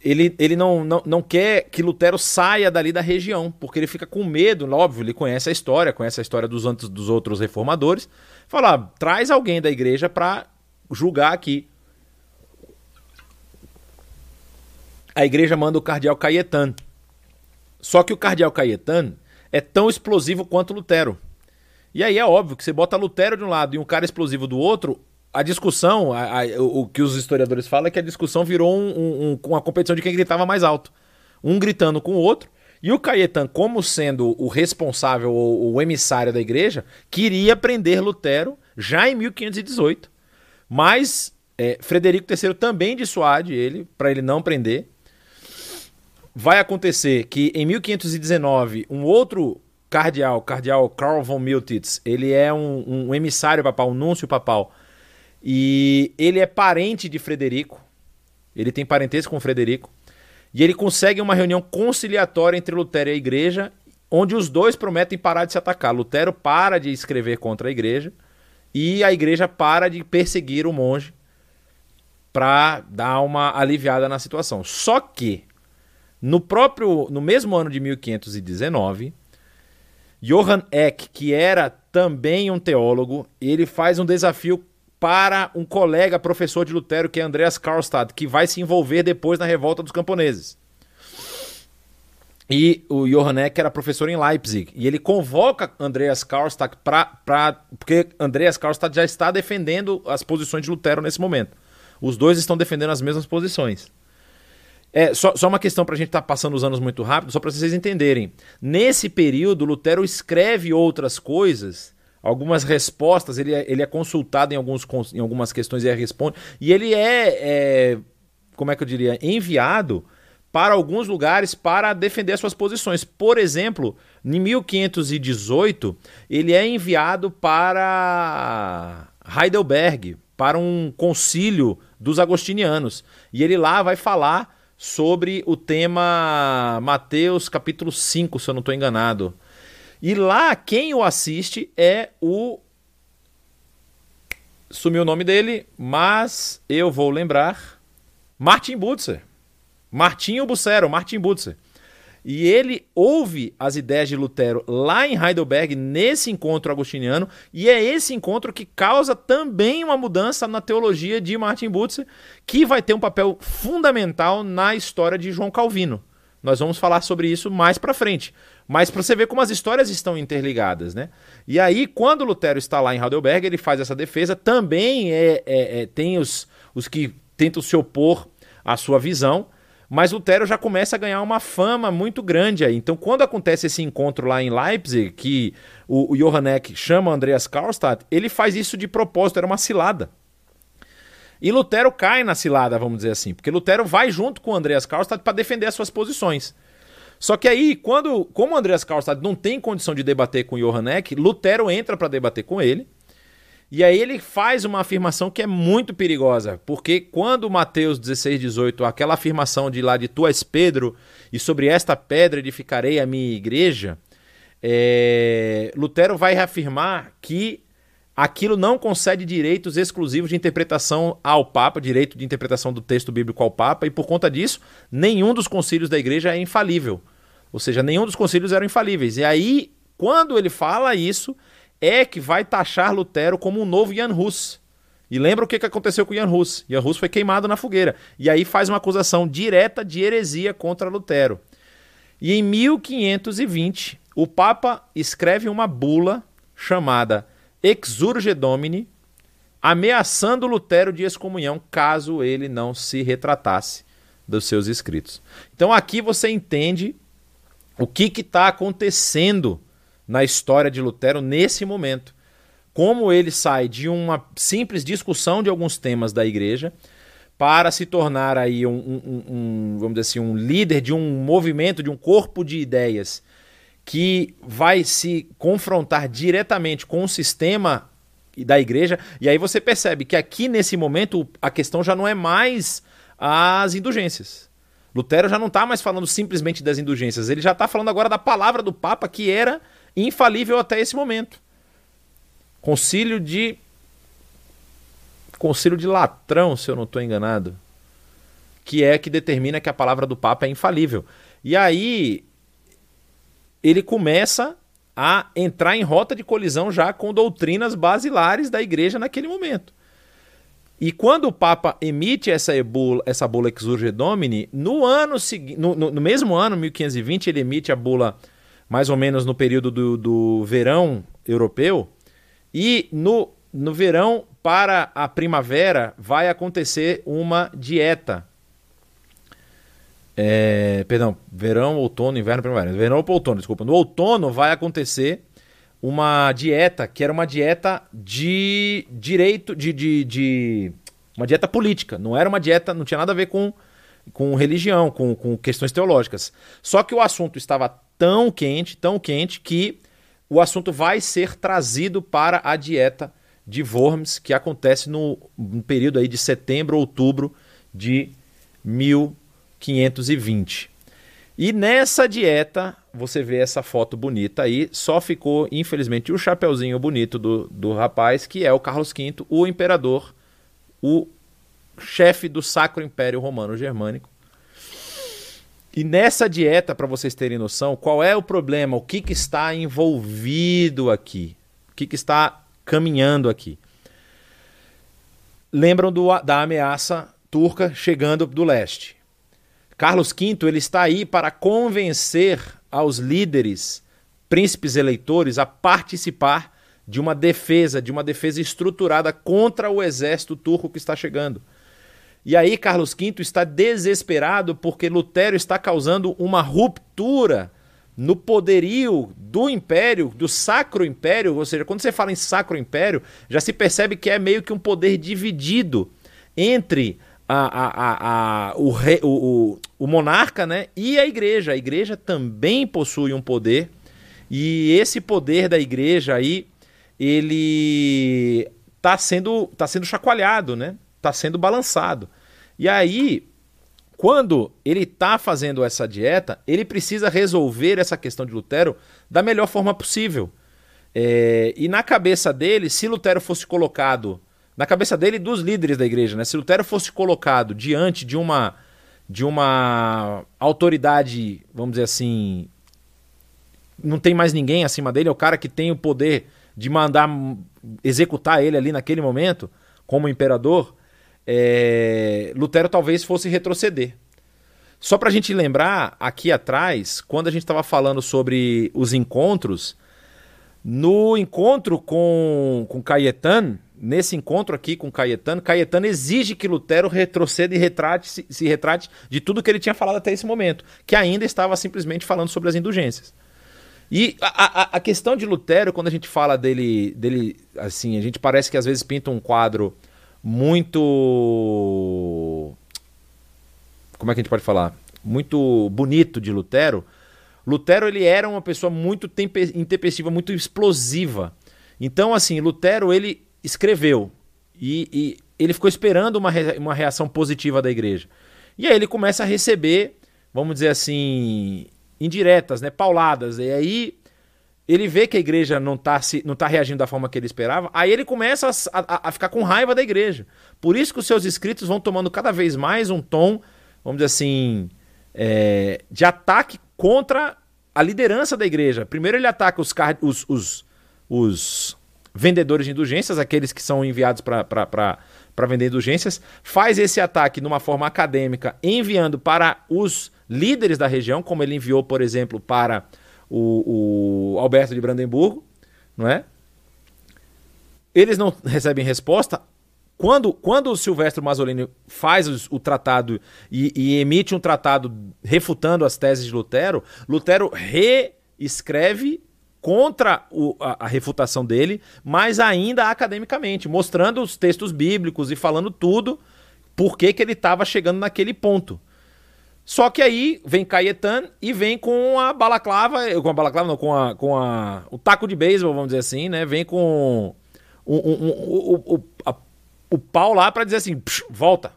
ele, ele não, não, não quer que Lutero saia dali da região, porque ele fica com medo, óbvio, ele conhece a história, conhece a história dos, dos outros reformadores. Fala: ah, traz alguém da igreja para julgar aqui. A igreja manda o cardeal Caetano. Só que o cardeal Caetano é tão explosivo quanto Lutero. E aí é óbvio que você bota Lutero de um lado e um cara explosivo do outro, a discussão, a, a, o, o, que os historiadores falam é que a discussão virou um, um, uma competição de quem gritava mais alto. Um gritando com o outro. E o Caetano, como sendo o responsável ou o emissário da igreja, queria prender Lutero já em 1518. Mas é, Frederico III também dissuade ele, para ele não prender. Vai acontecer que em 1519, um outro cardeal, cardeal Karl von Miltitz, ele é um, um emissário papal, um núncio papal, e ele é parente de Frederico, ele tem parentesco com Frederico, e ele consegue uma reunião conciliatória entre Lutero e a igreja, onde os dois prometem parar de se atacar. Lutero para de escrever contra a igreja, e a igreja para de perseguir o monge para dar uma aliviada na situação. Só que no próprio no mesmo ano de 1519, Johann Eck, que era também um teólogo, ele faz um desafio para um colega professor de Lutero, que é Andreas Karlstadt, que vai se envolver depois na revolta dos camponeses. E o Johann Eck era professor em Leipzig. E ele convoca Andreas Karlstadt para. Porque Andreas Karlstadt já está defendendo as posições de Lutero nesse momento. Os dois estão defendendo as mesmas posições. É, só, só uma questão para a gente estar tá passando os anos muito rápido, só para vocês entenderem. Nesse período, Lutero escreve outras coisas, algumas respostas, ele é, ele é consultado em, alguns, em algumas questões e responde. E ele é, é, como é que eu diria, enviado para alguns lugares para defender suas posições. Por exemplo, em 1518, ele é enviado para Heidelberg, para um concílio dos agostinianos. E ele lá vai falar sobre o tema Mateus capítulo 5, se eu não estou enganado. E lá quem o assiste é o. Sumiu o nome dele, mas eu vou lembrar. Martin Butzer. Martinho Bucero, Martin Butzer. E ele ouve as ideias de Lutero lá em Heidelberg, nesse encontro agostiniano, e é esse encontro que causa também uma mudança na teologia de Martin Butzer, que vai ter um papel fundamental na história de João Calvino. Nós vamos falar sobre isso mais para frente. Mas para você ver como as histórias estão interligadas, né? E aí, quando Lutero está lá em Heidelberg, ele faz essa defesa. Também é, é, é tem os, os que tentam se opor à sua visão. Mas Lutero já começa a ganhar uma fama muito grande aí. Então, quando acontece esse encontro lá em Leipzig, que o, o Johann Eck chama Andreas Karlstadt, ele faz isso de propósito, era uma cilada. E Lutero cai na cilada, vamos dizer assim, porque Lutero vai junto com Andreas Karlstadt para defender as suas posições. Só que aí, quando, como Andreas Karlstadt não tem condição de debater com Johann Eck, Lutero entra para debater com ele. E aí ele faz uma afirmação que é muito perigosa, porque quando Mateus 16, 18, aquela afirmação de lá de Tu és Pedro, e sobre esta pedra edificarei a minha igreja, é... Lutero vai reafirmar que aquilo não concede direitos exclusivos de interpretação ao Papa, direito de interpretação do texto bíblico ao Papa, e por conta disso, nenhum dos concílios da igreja é infalível. Ou seja, nenhum dos concílios eram infalíveis. E aí, quando ele fala isso, é que vai taxar Lutero como um novo Jan Hus. E lembra o que aconteceu com Jan Hus? Jan Hus foi queimado na fogueira. E aí faz uma acusação direta de heresia contra Lutero. E em 1520, o Papa escreve uma bula chamada exurge domini, ameaçando Lutero de excomunhão caso ele não se retratasse dos seus escritos. Então aqui você entende o que está acontecendo na história de Lutero nesse momento. Como ele sai de uma simples discussão de alguns temas da igreja para se tornar aí um, um, um, vamos dizer assim, um líder de um movimento, de um corpo de ideias que vai se confrontar diretamente com o sistema da igreja. E aí você percebe que aqui nesse momento a questão já não é mais as indulgências. Lutero já não está mais falando simplesmente das indulgências, ele já está falando agora da palavra do Papa que era infalível até esse momento. Concílio de. Concílio de Latrão, se eu não estou enganado. Que é que determina que a palavra do Papa é infalível. E aí ele começa a entrar em rota de colisão já com doutrinas basilares da igreja naquele momento. E quando o Papa emite essa bula, essa bula Exurge Domini, no ano no, no, no, mesmo ano, 1520, ele emite a bula mais ou menos no período do, do verão europeu, e no, no verão para a primavera vai acontecer uma dieta é, perdão, verão, outono, inverno, primavera. Verão ou outono, desculpa. No outono vai acontecer uma dieta que era uma dieta de direito, de, de, de, uma dieta política. Não era uma dieta, não tinha nada a ver com, com religião, com, com questões teológicas. Só que o assunto estava tão quente, tão quente, que o assunto vai ser trazido para a dieta de Worms, que acontece no, no período aí de setembro, outubro de 1800 520. E nessa dieta, você vê essa foto bonita aí, só ficou, infelizmente, o chapeuzinho bonito do, do rapaz, que é o Carlos V, o imperador, o chefe do Sacro Império Romano Germânico. E nessa dieta, para vocês terem noção, qual é o problema, o que, que está envolvido aqui, o que, que está caminhando aqui. Lembram do, da ameaça turca chegando do leste. Carlos V ele está aí para convencer aos líderes, príncipes eleitores, a participar de uma defesa, de uma defesa estruturada contra o exército turco que está chegando. E aí Carlos V está desesperado porque Lutero está causando uma ruptura no poderio do império, do sacro império, ou seja, quando você fala em sacro império, já se percebe que é meio que um poder dividido entre a, a, a, o, o, o, o monarca né, e a igreja. A igreja também possui um poder, e esse poder da igreja aí, ele está sendo, tá sendo chacoalhado, né? Está sendo balançado. E aí, quando ele está fazendo essa dieta, ele precisa resolver essa questão de Lutero da melhor forma possível. É, e na cabeça dele, se Lutero fosse colocado na cabeça dele dos líderes da igreja, né? Se Lutero fosse colocado diante de uma de uma autoridade, vamos dizer assim, não tem mais ninguém acima dele, é o cara que tem o poder de mandar executar ele ali naquele momento, como imperador, é... Lutero talvez fosse retroceder. Só para a gente lembrar, aqui atrás, quando a gente estava falando sobre os encontros, no encontro com, com Caetano, nesse encontro aqui com Caetano, Caetano exige que Lutero retroceda e retrate, se, se, retrate de tudo que ele tinha falado até esse momento, que ainda estava simplesmente falando sobre as indulgências. E a, a, a, questão de Lutero, quando a gente fala dele, dele, assim, a gente parece que às vezes pinta um quadro muito. Como é que a gente pode falar? Muito bonito de Lutero. Lutero ele era uma pessoa muito intempestiva, muito explosiva. Então, assim, Lutero ele escreveu e, e ele ficou esperando uma, re, uma reação positiva da igreja. E aí ele começa a receber, vamos dizer assim, indiretas, né, pauladas. E aí ele vê que a igreja não está não tá reagindo da forma que ele esperava, aí ele começa a, a, a, ficar com raiva da igreja. Por isso que os seus escritos vão tomando cada vez mais um tom, vamos dizer assim, é, de ataque contra a liderança da igreja. Primeiro ele ataca os, os, os, os vendedores de indulgências, aqueles que são enviados para vender indulgências, faz esse ataque numa forma acadêmica, enviando para os líderes da região, como ele enviou, por exemplo, para o, o Alberto de Brandemburgo, não é? Eles não recebem resposta. Quando, quando o Silvestre Mazzolini faz o, tratado e, e, emite um tratado refutando as teses de Lutero, Lutero reescreve contra o, a, a, refutação dele, mas ainda academicamente, mostrando os textos bíblicos e falando tudo por que ele estava chegando naquele ponto. Só que aí vem Caetan e vem com a balaclava, com a balaclava não, com, a, com a, o taco de beisebol, vamos dizer assim, né? Vem com um, um, um, a, o pau lá para dizer assim, volta,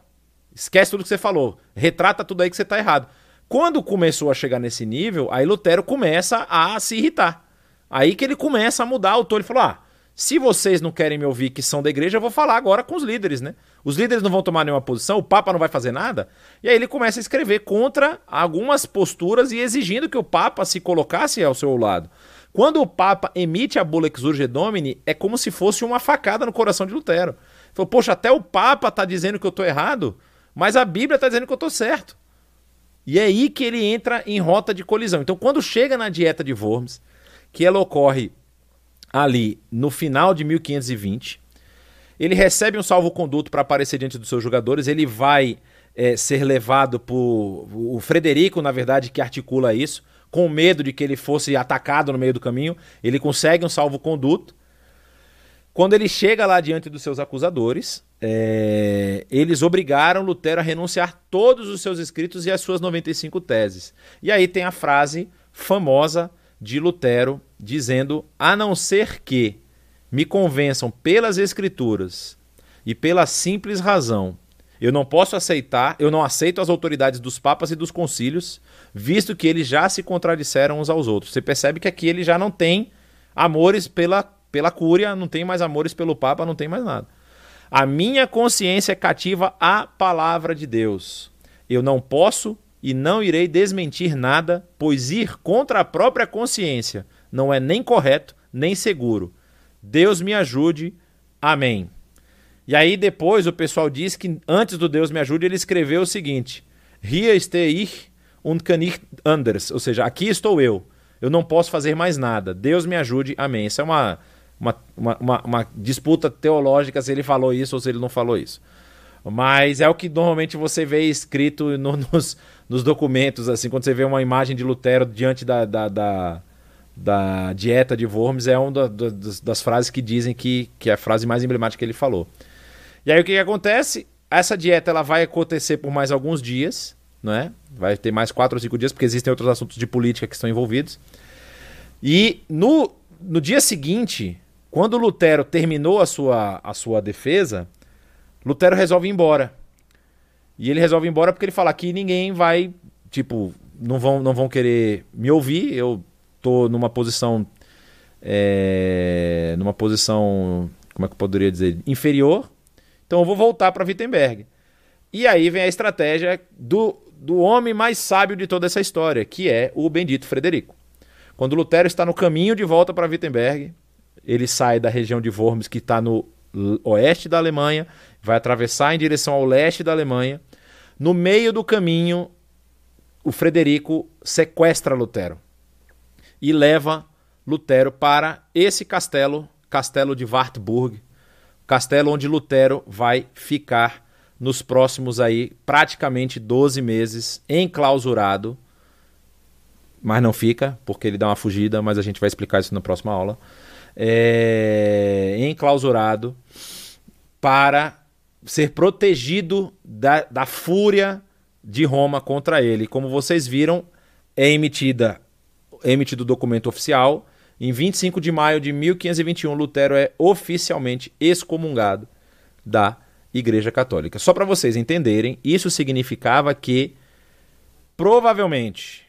esquece tudo que você falou, retrata tudo aí que você tá errado. Quando começou a chegar nesse nível, aí Lutero começa a se irritar. Aí que ele começa a mudar o tom, ele falou, ah, se vocês não querem me ouvir que são da igreja, eu vou falar agora com os líderes, né? Os líderes não vão tomar nenhuma posição, o Papa não vai fazer nada. E aí ele começa a escrever contra algumas posturas e exigindo que o Papa se colocasse ao seu lado. Quando o Papa emite a bula Exurge Domini, é como se fosse uma facada no coração de Lutero. Falou, poxa, até o Papa está dizendo que eu estou errado, mas a Bíblia está dizendo que eu estou certo. E é aí que ele entra em rota de colisão. Então, quando chega na dieta de Worms, que ela ocorre ali no final de 1520. Ele recebe um salvo-conduto para aparecer diante dos seus jogadores. Ele vai é, ser levado por. O Frederico, na verdade, que articula isso, com medo de que ele fosse atacado no meio do caminho. Ele consegue um salvo-conduto. Quando ele chega lá diante dos seus acusadores, é, eles obrigaram Lutero a renunciar todos os seus escritos e as suas 95 teses. E aí tem a frase famosa de Lutero dizendo: a não ser que me convençam pelas Escrituras e pela simples razão, eu não posso aceitar, eu não aceito as autoridades dos papas e dos concílios, visto que eles já se contradisseram uns aos outros. Você percebe que aqui ele já não tem amores pela, pela cúria, não tem mais amores pelo papa, não tem mais nada. A minha consciência é cativa à palavra de Deus. Eu não posso e não irei desmentir nada, pois ir contra a própria consciência não é nem correto, nem seguro. Deus me ajude. Amém. E aí depois o pessoal diz que antes do Deus me ajude, ele escreveu o seguinte: Hier stehe ich und kann nicht anders, ou seja, aqui estou eu. Eu não posso fazer mais nada. Deus me ajude. Amém. Isso é uma, uma, uma, uma disputa teológica se ele falou isso ou se ele não falou isso. Mas é o que normalmente você vê escrito no, [LAUGHS] nos, nos documentos, assim, quando você vê uma imagem de Lutero diante da, da, da, da dieta de Worms, é uma das, frases que dizem que, que é a frase mais emblemática que ele falou. E aí o que, que acontece? Essa dieta ela vai acontecer por mais alguns dias, né? Vai ter mais quatro ou cinco dias, porque existem outros assuntos de política que estão envolvidos. E no, no dia seguinte, quando Lutero terminou a sua, a sua defesa, Lutero resolve ir embora. E ele resolve ir embora porque ele fala que ninguém vai, tipo, não vão, não vão querer me ouvir. Eu tô numa posição. É, numa posição. Como é que eu poderia dizer? Inferior. Então eu vou voltar para Wittenberg. E aí vem a estratégia do, do homem mais sábio de toda essa história, que é o bendito Frederico. Quando Lutero está no caminho de volta para Wittenberg, ele sai da região de Worms, que está no oeste da Alemanha, vai atravessar em direção ao leste da Alemanha. No meio do caminho, o Frederico sequestra Lutero e leva Lutero para esse castelo, castelo de Wartburg, castelo onde Lutero vai ficar nos próximos aí praticamente 12 meses enclausurado. Mas não fica, porque ele dá uma fugida, mas a gente vai explicar isso na próxima aula. É, enclausurado para ser protegido da, da fúria de Roma contra ele. Como vocês viram, é emitida é emitido o documento oficial. Em 25 de maio de 1521, Lutero é oficialmente excomungado da Igreja Católica. Só para vocês entenderem, isso significava que provavelmente,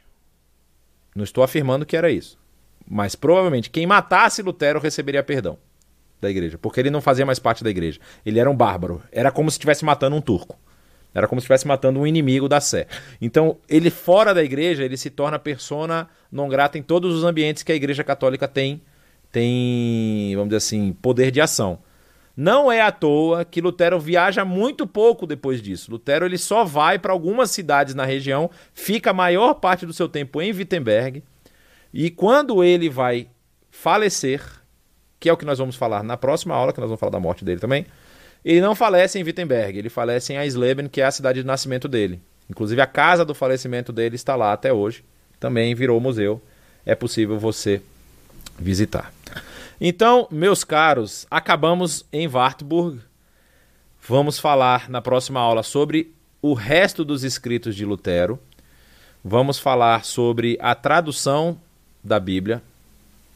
não estou afirmando que era isso, mas provavelmente quem matasse Lutero receberia perdão da igreja, porque ele não fazia mais parte da igreja. Ele era um bárbaro. Era como se estivesse matando um turco. Era como se estivesse matando um inimigo da sé. Então, ele fora da igreja, ele se torna persona não grata em todos os ambientes que a igreja católica tem, tem, vamos dizer assim, poder de ação. Não é à toa que Lutero viaja muito pouco depois disso. Lutero ele só vai para algumas cidades na região, fica a maior parte do seu tempo em Wittenberg, e quando ele vai falecer, que é o que nós vamos falar na próxima aula, que nós vamos falar da morte dele também, ele não falece em Wittenberg, ele falece em Eisleben, que é a cidade de nascimento dele. Inclusive a casa do falecimento dele está lá até hoje, também virou museu. É possível você visitar. Então, meus caros, acabamos em Wartburg. Vamos falar na próxima aula sobre o resto dos escritos de Lutero. Vamos falar sobre a tradução da Bíblia.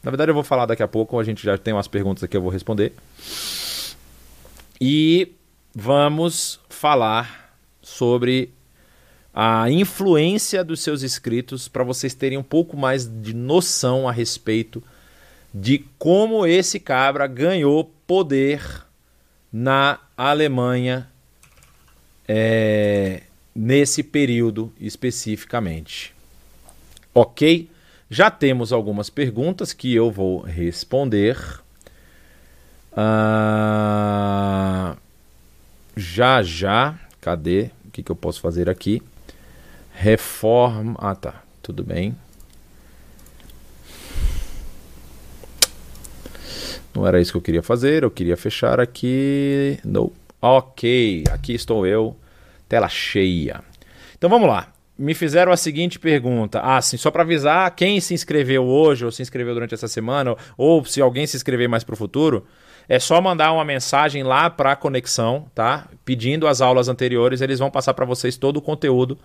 Na verdade, eu vou falar daqui a pouco, a gente já tem umas perguntas aqui, eu vou responder. E vamos falar sobre a influência dos seus escritos para vocês terem um pouco mais de noção a respeito de como esse cabra ganhou poder na Alemanha é, nesse período especificamente. Ok? Já temos algumas perguntas que eu vou responder. Ah, já já, cadê? O que, que eu posso fazer aqui? Reforma. Ah, tá. Tudo bem. Não era isso que eu queria fazer. Eu queria fechar aqui. Não. Ok, aqui estou eu. Tela cheia. Então vamos lá me fizeram a seguinte pergunta. Ah, sim, só para avisar, quem se inscreveu hoje ou se inscreveu durante essa semana, ou se alguém se inscrever mais para o futuro, é só mandar uma mensagem lá para a conexão, tá? Pedindo as aulas anteriores, eles vão passar para vocês todo o conteúdo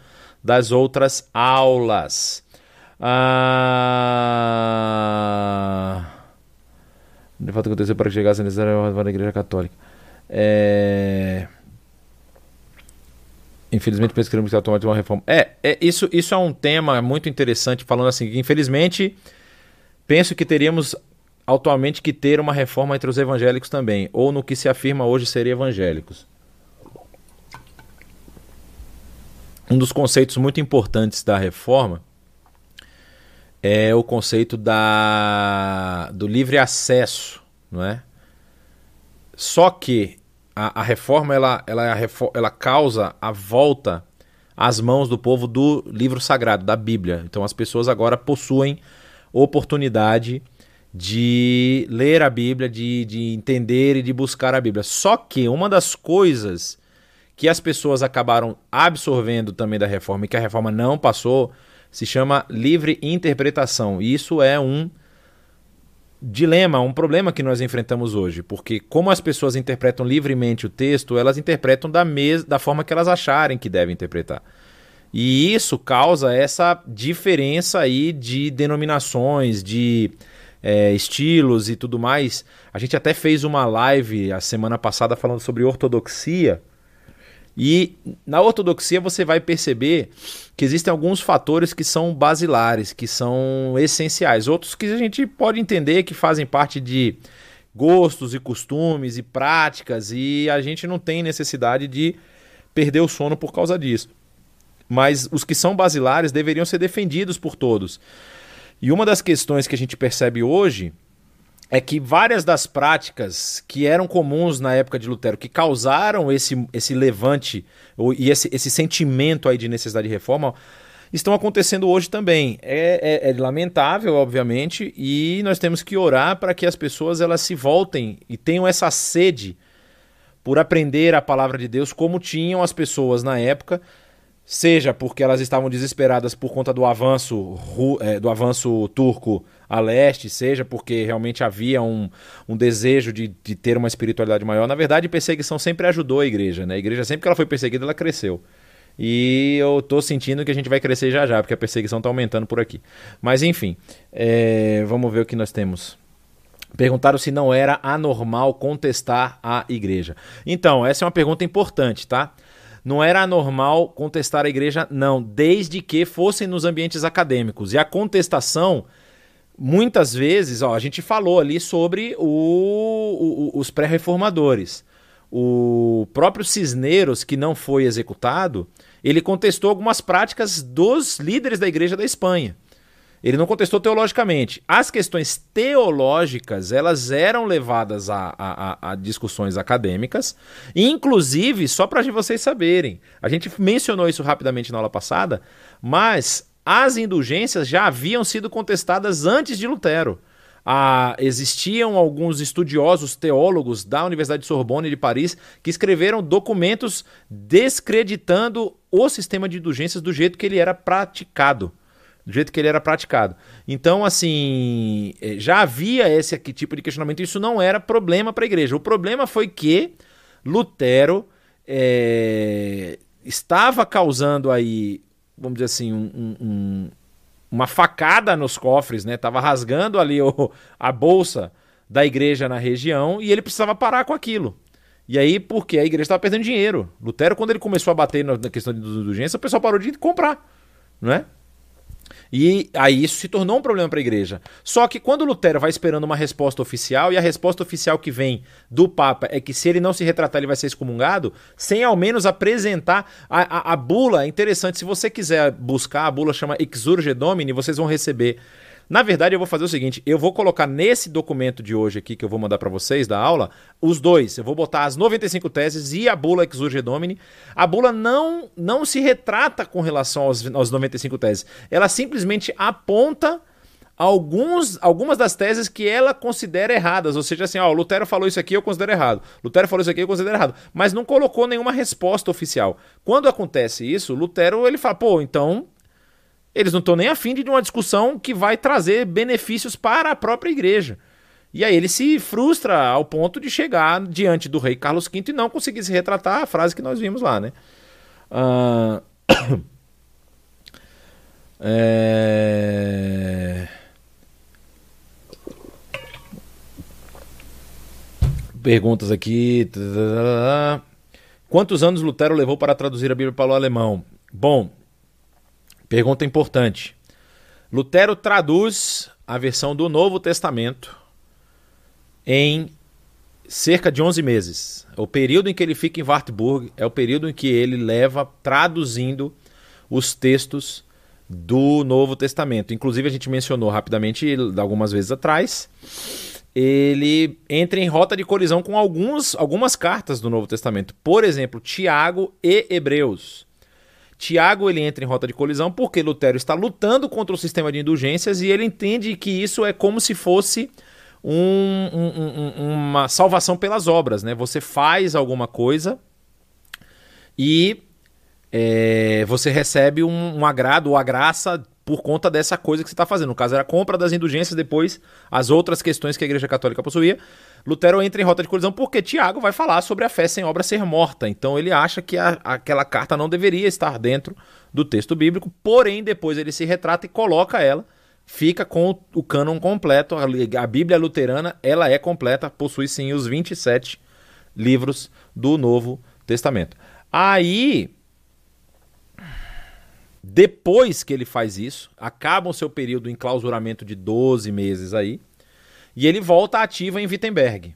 das outras aulas. Ah... De fato aconteceu para que chegasse a igreja católica. É... Infelizmente, penso que automaticamente uma reforma. É, é, isso, isso é um tema muito interessante, falando assim, infelizmente penso que teríamos atualmente que ter uma reforma entre os evangélicos também, ou no que se afirma hoje ser evangélicos. Um dos conceitos muito importantes da reforma é o conceito da, do livre acesso, não é? Só que a, a reforma ela, ela, é ela causa a volta às mãos do povo do livro sagrado, da Bíblia. Então as pessoas agora possuem oportunidade de ler a Bíblia, de, de entender e de buscar a Bíblia. Só que uma das coisas que as pessoas acabaram absorvendo também da reforma e que a reforma não passou se chama livre interpretação. Isso é um dilema, um problema que nós enfrentamos hoje, porque como as pessoas interpretam livremente o texto, elas interpretam da, mes da forma que elas acharem que devem interpretar. E isso causa essa diferença aí de denominações, de é, estilos e tudo mais. A gente até fez uma live a semana passada falando sobre ortodoxia. E na ortodoxia você vai perceber que existem alguns fatores que são basilares, que são essenciais, outros que a gente pode entender que fazem parte de gostos e costumes e práticas e a gente não tem necessidade de perder o sono por causa disso. Mas os que são basilares deveriam ser defendidos por todos. E uma das questões que a gente percebe hoje é que várias das práticas que eram comuns na época de Lutero, que causaram esse, esse levante e esse, esse sentimento aí de necessidade de reforma, estão acontecendo hoje também. É, é, é, lamentável, obviamente, e nós temos que orar para que as pessoas elas se voltem e tenham essa sede por aprender a palavra de Deus como tinham as pessoas na época, seja porque elas estavam desesperadas por conta do avanço é, do avanço turco a leste, seja porque realmente havia um, um desejo de, de ter uma espiritualidade maior. Na verdade, perseguição sempre ajudou a igreja, né? A igreja sempre que ela foi perseguida, ela cresceu. E eu tô sentindo que a gente vai crescer já já, porque a perseguição está aumentando por aqui. Mas enfim, é, vamos ver o que nós temos. Perguntaram se não era anormal contestar a igreja. Então, essa é uma pergunta importante, tá? Não era anormal contestar a igreja, não, desde que fossem nos ambientes acadêmicos. E a contestação muitas vezes, ó, a gente falou ali sobre o, o, os pré-reformadores. O próprio Cisneros, que não foi executado, ele contestou algumas práticas dos líderes da igreja da Espanha. Ele não contestou teologicamente. As questões teológicas, elas eram levadas a, a, a discussões acadêmicas, inclusive, só para vocês saberem, a gente mencionou isso rapidamente na aula passada, mas as indulgências já haviam sido contestadas antes de Lutero. Ah, existiam alguns estudiosos teólogos da Universidade de Sorbonne de Paris que escreveram documentos descreditando o sistema de indulgências do jeito que ele era praticado do jeito que ele era praticado. Então, assim, é, já havia esse aqui, tipo de questionamento, isso não era problema para a igreja. O problema foi que Lutero é, estava causando aí, vamos dizer assim, um, um, uma facada nos cofres, né? Estava rasgando ali o, a bolsa da igreja na região e ele precisava parar com aquilo. E aí, porque a igreja estava perdendo dinheiro. Lutero, quando ele começou a bater na questão de indulgência, o pessoal parou de comprar, não é? E aí isso se tornou um problema para a igreja. Só que quando Lutero vai esperando uma resposta oficial, e a resposta oficial que vem do Papa é que se ele não se retratar, ele vai ser excomungado, sem ao menos apresentar a, a, a bula. É interessante, se você quiser buscar, a bula chama Exurge Domini, vocês vão receber na verdade, eu vou fazer o seguinte: eu vou colocar nesse documento de hoje aqui que eu vou mandar para vocês da aula, os dois. Eu vou botar as 95 teses e a bula Exurge Domini. A bula não, não se retrata com relação aos, aos 95 teses. Ela simplesmente aponta alguns, algumas das teses que ela considera erradas. Ou seja, assim, ó, Lutero falou isso aqui, eu considero errado. Lutero falou isso aqui, eu considero errado. Mas não colocou nenhuma resposta oficial. Quando acontece isso, Lutero ele fala, pô, então eles não estão nem afim de uma discussão que vai trazer benefícios para a própria igreja. E aí ele se frustra ao ponto de chegar diante do rei Carlos V e não conseguir se retratar a frase que nós vimos lá, né? Uh... [COUGHS] é... Perguntas aqui. Quantos anos Lutero levou para traduzir a Bíblia para o alemão? Bom, Pergunta importante. Lutero traduz a versão do Novo Testamento em cerca de 11 meses. O período em que ele fica em Wartburg é o período em que ele leva traduzindo os textos do Novo Testamento. Inclusive, a gente mencionou rapidamente algumas vezes atrás. Ele entra em rota de colisão com alguns, algumas cartas do Novo Testamento. Por exemplo, Tiago e Hebreus. Tiago ele entra em rota de colisão porque Lutero está lutando contra o sistema de indulgências e ele entende que isso é como se fosse um, um, um, uma salvação pelas obras, né? Você faz alguma coisa e é, você recebe um, agrado ou a graça por conta dessa coisa que você está fazendo. No caso, era a compra das indulgências, depois as outras questões que a Igreja Católica possuía. Lutero entra em rota de colisão porque Tiago vai falar sobre a fé sem obra ser morta. Então ele acha que a, aquela carta não deveria estar dentro do texto bíblico, porém depois ele se retrata e coloca ela, fica com o, o cânon completo. A, a Bíblia luterana ela é completa, possui sim os 27 livros do Novo Testamento. Aí, depois que ele faz isso, acaba o seu período em clausuramento de 12 meses aí. E ele volta ativa em Wittenberg.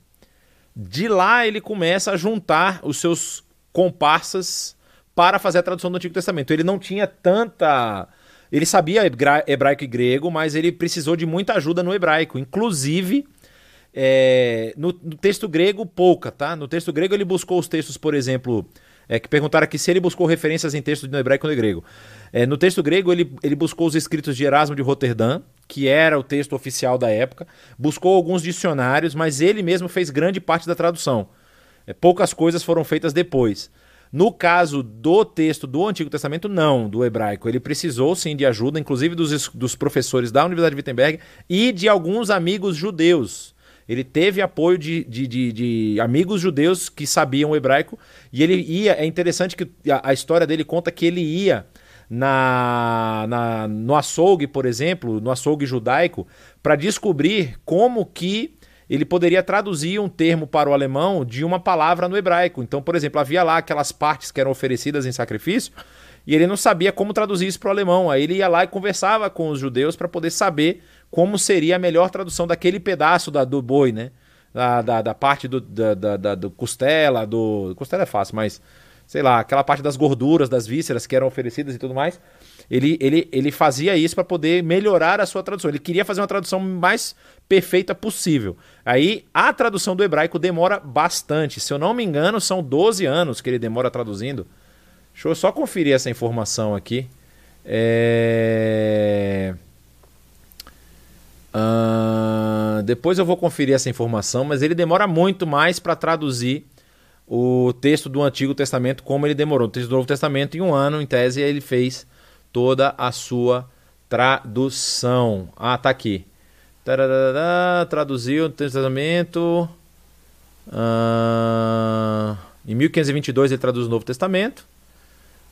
De lá ele começa a juntar os seus comparsas para fazer a tradução do Antigo Testamento. Ele não tinha tanta. Ele sabia hebraico e grego, mas ele precisou de muita ajuda no hebraico. Inclusive, é, no, texto grego, pouca, tá? No texto grego ele buscou os textos, por exemplo, é, que perguntaram aqui se ele buscou referências em textos no hebraico ou no grego. É, no texto grego, ele, ele buscou os escritos de Erasmo de Roterdã, que era o texto oficial da época, buscou alguns dicionários, mas ele mesmo fez grande parte da tradução. É, poucas coisas foram feitas depois. No caso do texto do Antigo Testamento, não, do hebraico. Ele precisou sim de ajuda, inclusive dos, dos professores da Universidade de Wittenberg e de alguns amigos judeus. Ele teve apoio de, de, de, de amigos judeus que sabiam o hebraico e ele ia. É interessante que a, a história dele conta que ele ia na, na, no açougue, por exemplo, no açougue judaico, para descobrir como que ele poderia traduzir um termo para o alemão de uma palavra no hebraico. Então, por exemplo, havia lá aquelas partes que eram oferecidas em sacrifício e ele não sabia como traduzir isso para o alemão. Aí ele ia lá e conversava com os judeus para poder saber como seria a melhor tradução daquele pedaço da, do boi, né? Da, da, da parte do, da, da, do costela, do. Costela é fácil, mas sei lá, aquela parte das gorduras, das vísceras que eram oferecidas e tudo mais. Ele, ele, ele fazia isso para poder melhorar a sua tradução. Ele queria fazer uma tradução mais perfeita possível. Aí a tradução do hebraico demora bastante. Se eu não me engano, são 12 anos que ele demora traduzindo. Deixa eu só conferir essa informação aqui. É... Uh, depois eu vou conferir essa informação, mas ele demora muito mais para traduzir o texto do Antigo Testamento como ele demorou. O texto do Novo Testamento, em um ano, em tese, ele fez toda a sua tradução. Ah, tá aqui. Tararara, traduziu o Testamento. Ah, em 1522 ele traduz o Novo Testamento.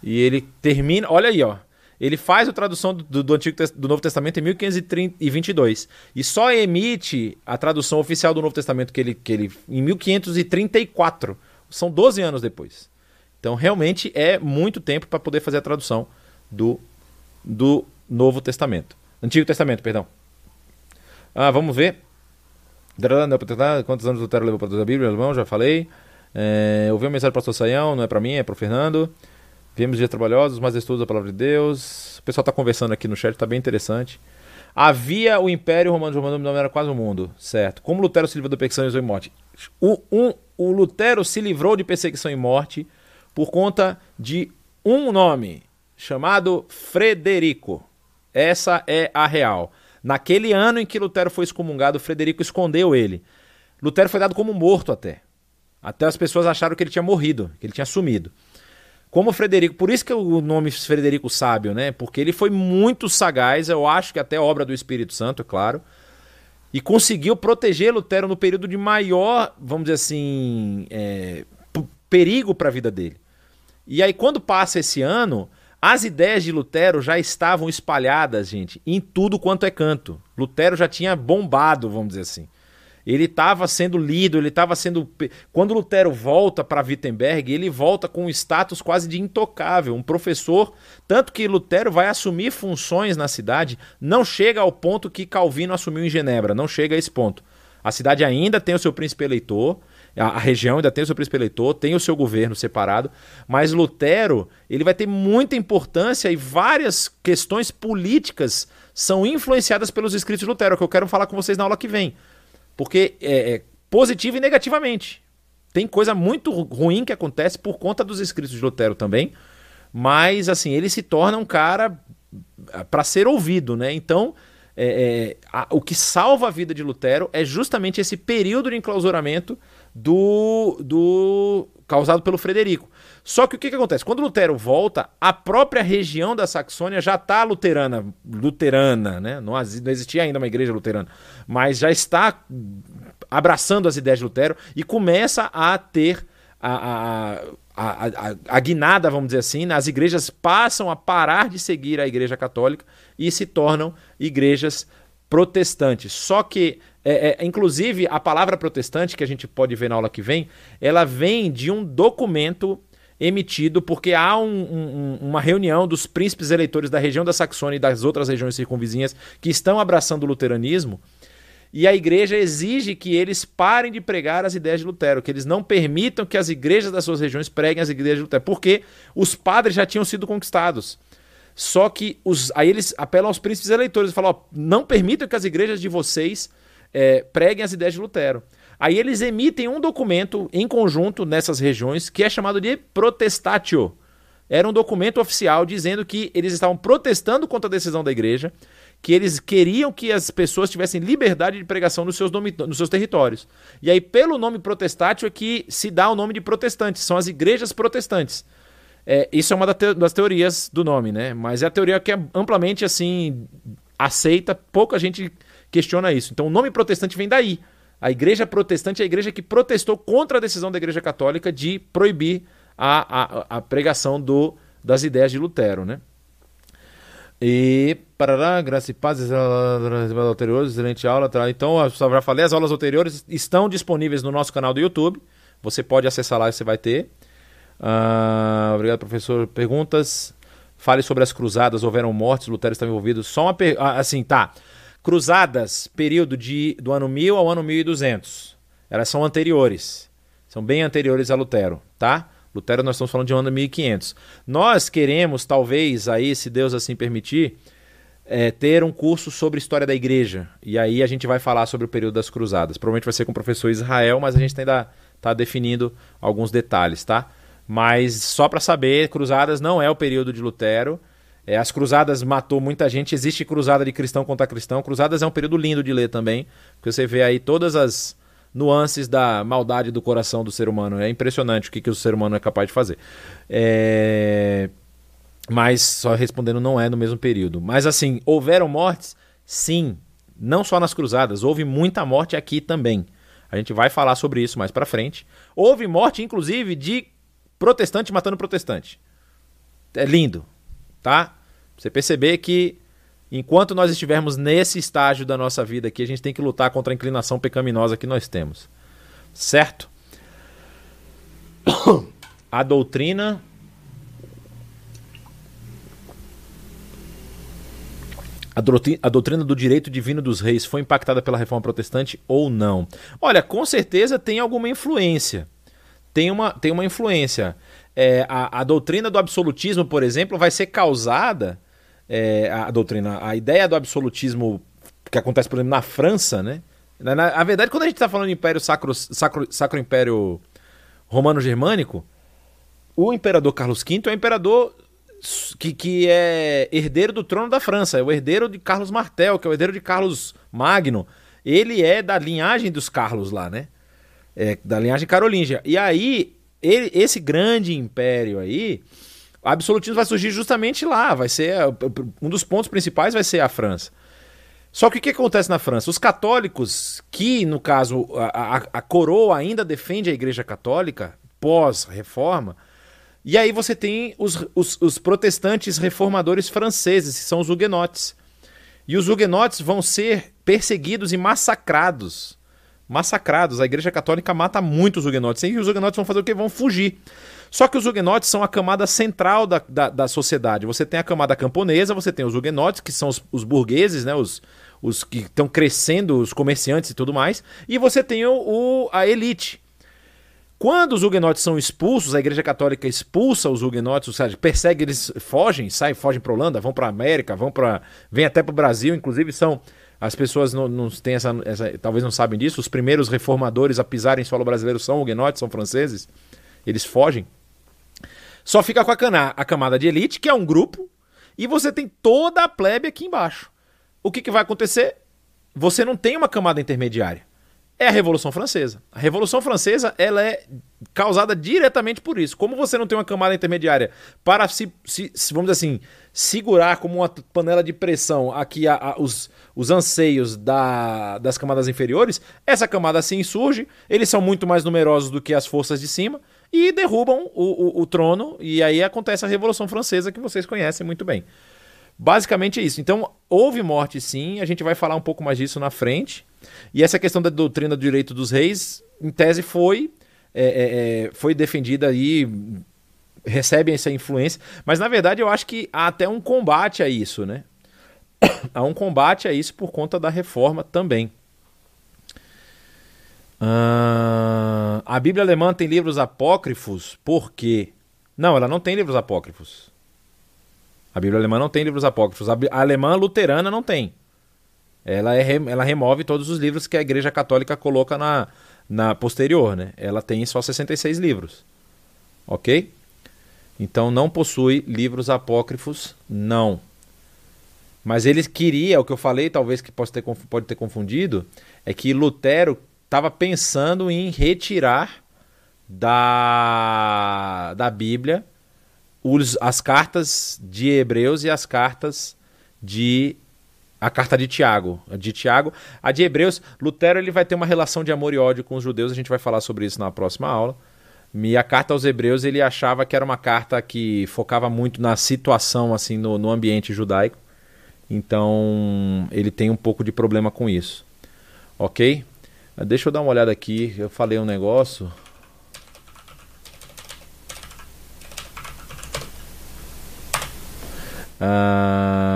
E ele termina. Olha aí, ó. Ele faz a tradução do, do, Antigo, do Novo Testamento em 1522. E só emite a tradução oficial do Novo Testamento que ele, que ele, em 1534. São 12 anos depois. Então, realmente é muito tempo para poder fazer a tradução do, do Novo Testamento. Antigo Testamento, perdão. Ah, vamos ver. Quantos anos Lutero levou para traduzir a Bíblia, irmão? Já falei. É, ouvi uma mensagem do pastor Saião, não é para mim, é para o Fernando. Vimos dias trabalhosos, mais estudos da palavra de Deus. O pessoal está conversando aqui no chat, está bem interessante. Havia o Império Romano, Romano era quase o mundo, certo? Como Lutero se livrou da perseguição e morte? O, um, o Lutero se livrou de perseguição e morte por conta de um nome, chamado Frederico. Essa é a real. Naquele ano em que Lutero foi excomungado, Frederico escondeu ele. Lutero foi dado como morto até. Até as pessoas acharam que ele tinha morrido, que ele tinha sumido. Como Frederico, por isso que o nome Frederico Sábio, né? Porque ele foi muito sagaz, eu acho que até obra do Espírito Santo, é claro. E conseguiu proteger Lutero no período de maior, vamos dizer assim, é, perigo para a vida dele. E aí, quando passa esse ano, as ideias de Lutero já estavam espalhadas, gente, em tudo quanto é canto. Lutero já tinha bombado, vamos dizer assim. Ele estava sendo lido, ele estava sendo. Quando Lutero volta para Wittenberg, ele volta com um status quase de intocável, um professor. Tanto que Lutero vai assumir funções na cidade, não chega ao ponto que Calvino assumiu em Genebra, não chega a esse ponto. A cidade ainda tem o seu príncipe eleitor, a, região ainda tem o seu príncipe eleitor, tem o seu governo separado, mas Lutero ele vai ter muita importância e várias questões políticas são influenciadas pelos escritos de Lutero, que eu quero falar com vocês na aula que vem. Porque é, é positivo e negativamente. Tem coisa muito ruim que acontece por conta dos escritos de Lutero também, mas assim, ele se torna um cara ah, para ser ouvido, né? Então, é, é, a, o que salva a vida de Lutero é justamente esse período de enclausuramento do, do causado pelo Frederico. Só que o que, que acontece? Quando Lutero volta, a própria região da Saxônia já está luterana, luterana, né? Não, não existia ainda uma igreja luterana, mas já está abraçando as ideias de Lutero e começa a ter a, a, a, a, guinada, vamos dizer assim, as igrejas passam a parar de seguir a igreja católica e se tornam igrejas protestantes. Só que, é, é, inclusive, a palavra protestante, que a gente pode ver na aula que vem, ela vem de um documento emitido porque há um, um, uma reunião dos príncipes eleitores da região da Saxônia e das outras regiões circunvizinhas que estão abraçando o luteranismo. E a igreja exige que eles parem de pregar as ideias de Lutero, que eles não permitam que as igrejas das suas regiões preguem as ideias de Lutero, porque os padres já tinham sido conquistados. Só que os, aí eles apelam aos príncipes eleitores e falam: ó, não permitam que as igrejas de vocês é, preguem as ideias de Lutero. Aí eles emitem um documento em conjunto nessas regiões que é chamado de protestatio. Era um documento oficial dizendo que eles estavam protestando contra a decisão da igreja, que eles queriam que as pessoas tivessem liberdade de pregação nos seus, nos seus territórios. E aí, pelo nome protestatio, é que se dá o nome de protestantes, são as igrejas protestantes. É, isso é uma das teorias do nome, né? Mas é a teoria que é amplamente assim aceita, pouca gente questiona isso. Então o nome protestante vem daí. A igreja protestante é a igreja que protestou contra a decisão da igreja católica de proibir a, a, a pregação do, das ideias de Lutero, né? E parará, graça e paz, anteriores, excelente aula. Tá? Então, eu já falei, as aulas anteriores estão disponíveis no nosso canal do YouTube. Você pode acessar lá e você vai ter. Uh, obrigado, professor. Perguntas? Fale sobre as cruzadas, houveram mortes, Lutero estava envolvido. Só uma pergunta. Assim, tá. Cruzadas, período de, do ano 1000 ao ano 1200. Elas são anteriores. São bem anteriores a Lutero, tá? Lutero nós estamos falando de um ano 1500. Nós queremos, talvez, aí, se Deus assim permitir, é, ter um curso sobre história da igreja. E aí a gente vai falar sobre o período das cruzadas. Provavelmente vai ser com o professor Israel, mas a gente ainda está definindo alguns detalhes, tá? Mas só para saber, cruzadas não é o período de Lutero. É, as cruzadas matou muita gente. Existe cruzada de cristão contra cristão. Cruzadas é um período lindo de ler também, porque você vê aí todas as nuances da maldade do coração do ser humano. É impressionante o que, que o ser humano é capaz de fazer. É... Mas, só respondendo, não é no mesmo período. Mas, assim, houveram mortes? Sim. Não só nas cruzadas, houve muita morte aqui também. A gente vai falar sobre isso mais para frente. Houve morte, inclusive, de protestante matando protestante. É lindo, tá? Você perceber que enquanto nós estivermos nesse estágio da nossa vida aqui, a gente tem que lutar contra a inclinação pecaminosa que nós temos. Certo? A doutrina A doutrina, do direito divino dos reis foi impactada pela reforma protestante ou não? Olha, com certeza tem alguma influência. Tem uma, tem uma influência. É, a, a, doutrina do absolutismo, por exemplo, vai ser causada. É, a, a, doutrina, a ideia do absolutismo que acontece, por exemplo, na França, né? Na, na, na verdade, quando a gente está falando de Império Sacro, Sacro, Sacro Império Romano-Germânico, o imperador Carlos V é o imperador que, que é herdeiro do trono da França, é o herdeiro de Carlos Martel, que é o herdeiro de Carlos Magno. Ele é da linhagem dos Carlos lá, né? É, da linhagem carolíngia. E aí, ele, esse grande império aí, o absolutismo vai surgir justamente lá. Vai ser um dos pontos principais vai ser a França. Só que o que acontece na França? Os católicos, que no caso a, a, a coroa ainda defende a Igreja Católica pós-reforma, e aí você tem os, os, os protestantes reformadores franceses, que são os huguenotes. E os huguenotes vão ser perseguidos e massacrados. Massacrados. A Igreja Católica mata muitos huguenotes. E os huguenotes vão fazer o quê? Vão fugir. Só que os huguenotes são a camada central da, da, da sociedade. Você tem a camada camponesa, você tem os huguenotes, que são os, os burgueses, né? os, os que estão crescendo, os comerciantes e tudo mais. E você tem o, o a elite, quando os huguenotes são expulsos, a Igreja Católica expulsa os huguenotes, ou seja, persegue eles, fogem, saem, fogem para Holanda, vão para América, vão para, vêm até para o Brasil, inclusive são as pessoas não, não têm essa, essa, talvez não sabem disso, os primeiros reformadores a pisarem em solo brasileiro são huguenotes, são franceses, eles fogem. Só fica com a, cana, a camada de elite, que é um grupo, e você tem toda a plebe aqui embaixo. O que, que vai acontecer? Você não tem uma camada intermediária é a Revolução Francesa. A Revolução Francesa ela é causada diretamente por isso. Como você não tem uma camada intermediária para se, se, vamos dizer assim, segurar como uma panela de pressão aqui a, a, os, os anseios da, das camadas inferiores, essa camada se insurge, eles são muito mais numerosos do que as forças de cima e derrubam o, o, o trono, e aí acontece a Revolução Francesa que vocês conhecem muito bem. Basicamente é isso. Então, houve morte sim, a gente vai falar um pouco mais disso na frente. E essa questão da doutrina do direito dos reis, em tese, foi, é, é, é, foi defendida aí, recebe essa influência. Mas, na verdade, eu acho que há até um combate a isso, né? [COUGHS] há um combate a isso por conta da reforma também. Uh, a Bíblia alemã tem livros apócrifos, por quê? Não, ela não tem livros apócrifos. A Bíblia alemã não tem livros apócrifos. A alemã luterana não tem. Ela, é, ela remove todos os livros que a Igreja Católica coloca na, na posterior, né? Ela tem só 66 livros. Ok? Então não possui livros apócrifos, não. Mas ele queria, o que eu falei, talvez que possa ter, pode ter confundido, é que Lutero estava pensando em retirar da, da Bíblia os, as cartas de Hebreus e as cartas de a carta de Tiago, de Tiago, a de Hebreus, Lutero ele vai ter uma relação de amor e ódio com os judeus, a gente vai falar sobre isso na próxima aula. E a carta aos Hebreus ele achava que era uma carta que focava muito na situação assim no, no ambiente judaico. Então ele tem um pouco de problema com isso, ok? Deixa eu dar uma olhada aqui. Eu falei um negócio. Ah...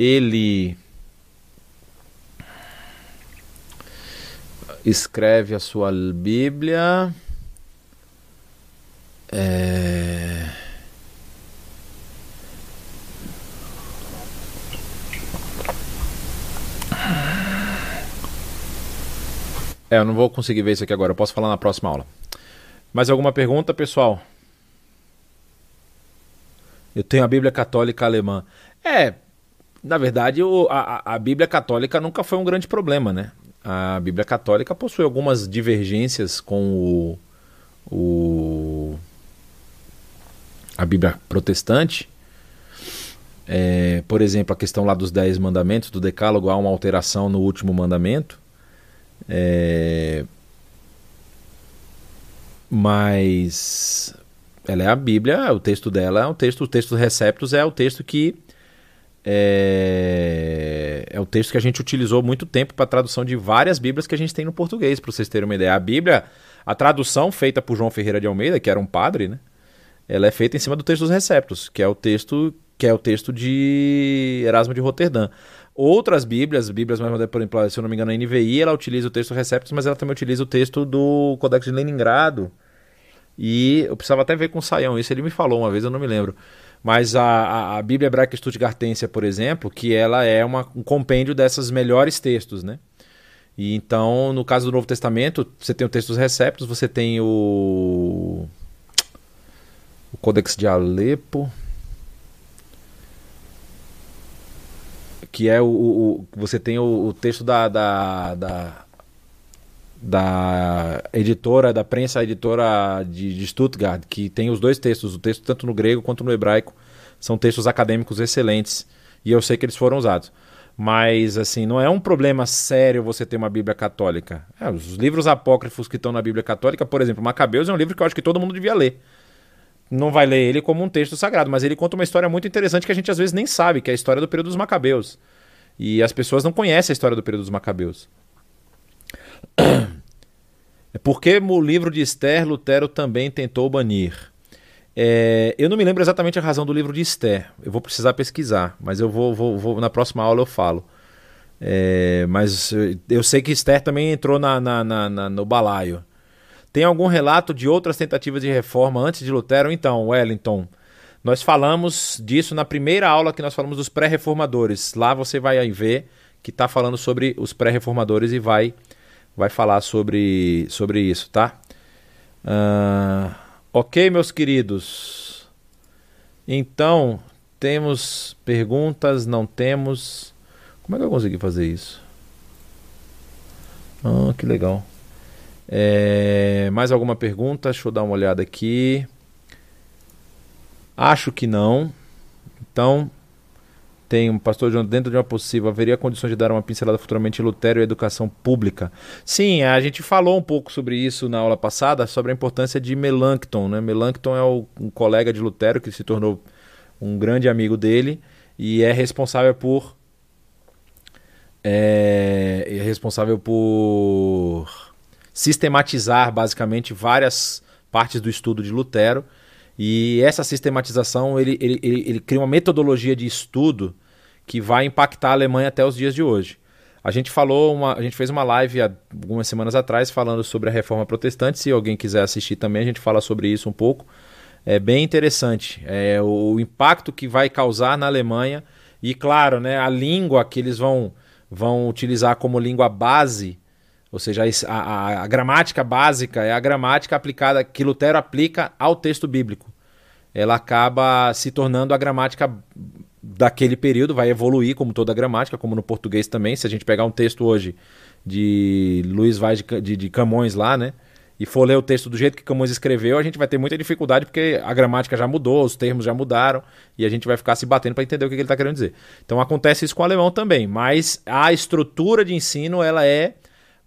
ele escreve a sua Bíblia. É... É, eu não vou conseguir ver isso aqui agora, eu posso falar na próxima aula. Mais alguma pergunta, pessoal? Eu tenho a Bíblia Católica Alemã. É, na verdade, o, a, a Bíblia Católica nunca foi um grande problema, né? A Bíblia Católica possui algumas divergências com o, o a Bíblia Protestante. É, por exemplo, a questão lá dos Dez Mandamentos, do Decálogo, há uma alteração no último mandamento. É... Mas ela é a Bíblia, o texto dela é o texto, o texto dos Receptos é o texto que é, é o texto que a gente utilizou muito tempo para tradução de várias Bíblias que a gente tem no português, para vocês terem uma ideia. A Bíblia, a tradução feita por João Ferreira de Almeida, que era um padre, né? Ela é feita em cima do texto dos Receptos, que é o texto que é o texto de Erasmo de Roterdã. Outras Bíblias, Bíblias mais modernas, por exemplo, se eu não me engano, a NVI, ela utiliza o texto Receptus, mas ela também utiliza o texto do Codex de Leningrado. E eu precisava até ver com o Saião isso, ele me falou uma vez, eu não me lembro. Mas a, a, Bíblia Hebraica Stuttgartense, por exemplo, que ela é uma, um compêndio desses melhores textos, né? E então, no caso do Novo Testamento, você tem o texto dos você tem o o Codex de Alepo, que é o, o você tem o, o texto da, da, da, da, editora, da prensa editora de, de, Stuttgart, que tem os dois textos, o texto tanto no grego quanto no hebraico, são textos acadêmicos excelentes e eu sei que eles foram usados. Mas, assim, não é um problema sério você ter uma Bíblia católica. É, os livros apócrifos que estão na Bíblia católica, por exemplo, Macabeus é um livro que eu acho que todo mundo devia ler não vai ler ele como um texto sagrado, mas ele conta uma história muito interessante que a gente às vezes nem sabe, que é a história do período dos Macabeus. E as pessoas não conhecem a história do período dos Macabeus. [CLEARS THROAT] É porque o livro de Esther, Lutero também tentou banir. É, eu não me lembro exatamente a razão do livro de Esther. Eu vou precisar pesquisar, mas eu vou, vou, vou na próxima aula eu falo. É, mas eu sei que Esther também entrou na, na, na, no balaio. Tem algum relato de outras tentativas de reforma antes de Lutero? Então, Wellington, nós falamos disso na primeira aula que nós falamos dos pré-reformadores. Lá você vai ver que está falando sobre os pré-reformadores e vai, vai falar sobre, sobre isso, tá? Uh, ok, meus queridos. Então, temos perguntas, não temos. Como é que eu consegui fazer isso? Ah, que legal. É, mais alguma pergunta? Deixa eu dar uma olhada aqui. Acho que não. Então, tem um pastor João, dentro de uma possível, haveria condições de dar uma pincelada futuramente em Lutero e educação pública? Sim, a gente falou um pouco sobre isso na aula passada, sobre a importância de Melanchthon. Né? Melanchthon é o, um colega de Lutero que se tornou um grande amigo dele e é responsável por. É, é responsável por sistematizar basicamente várias partes do estudo de Lutero. E essa sistematização ele, ele, ele, ele, cria uma metodologia de estudo que vai impactar a Alemanha até os dias de hoje. A gente falou, uma, a gente fez uma live há algumas semanas atrás falando sobre a reforma protestante. Se alguém quiser assistir também, a gente fala sobre isso um pouco. É bem interessante. É o, impacto que vai causar na Alemanha. E claro, né, a língua que eles vão, vão utilizar como língua base ou seja, a, a, a, gramática básica é a gramática aplicada que Lutero aplica ao texto bíblico. Ela acaba se tornando a gramática daquele período, vai evoluir como toda a gramática, como no português também. Se a gente pegar um texto hoje de Luiz Vaz de, de, Camões lá, né? E for ler o texto do jeito que Camões escreveu, a gente vai ter muita dificuldade porque a gramática já mudou, os termos já mudaram e a gente vai ficar se batendo para entender o que ele está querendo dizer. Então acontece isso com o alemão também, mas a estrutura de ensino ela é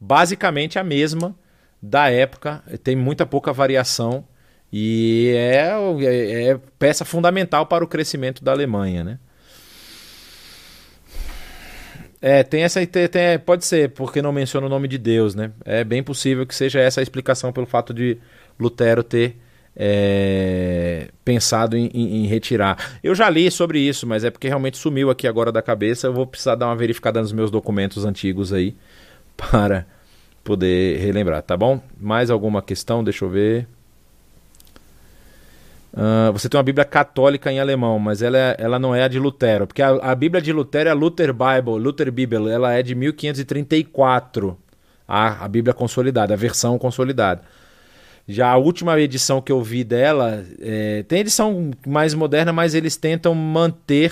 basicamente a mesma da época, tem muita pouca variação e é, é, é peça fundamental para o crescimento da Alemanha, né? É, tem essa. Tem, pode ser, porque não menciona o nome de Deus, né? É bem possível que seja essa a explicação pelo fato de Lutero ter é, pensado em, em, em, retirar. Eu já li sobre isso, mas é porque realmente sumiu aqui agora da cabeça. Eu vou precisar dar uma verificada nos meus documentos antigos aí para poder relembrar, tá bom? Mais alguma questão? Deixa eu ver. Uh, você tem uma Bíblia católica em alemão, mas ela, é, ela não é a de Lutero, porque a, a, Bíblia de Lutero é a Luther Bible, Luther Bible, ela é de 1534, a, a Bíblia consolidada, a versão consolidada. Já a última edição que eu vi dela, é, tem edição mais moderna, mas eles tentam manter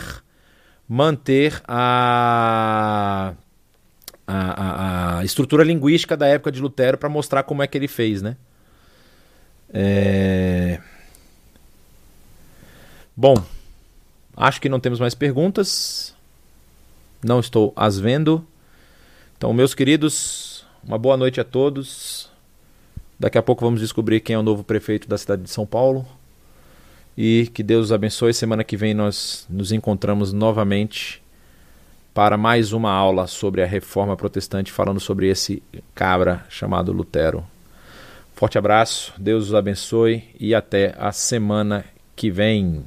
manter a, a, a, a estrutura linguística da época de Lutero para mostrar como é que ele fez, né? É... Bom, acho que não temos mais perguntas. Não estou as vendo. Então, meus queridos, uma boa noite a todos. Daqui a pouco vamos descobrir quem é o novo prefeito da cidade de São Paulo. E que Deus os abençoe. Semana que vem nós nos encontramos novamente para mais uma aula sobre a reforma protestante, falando sobre esse cabra chamado Lutero. Forte abraço, Deus os abençoe e até a semana que vem.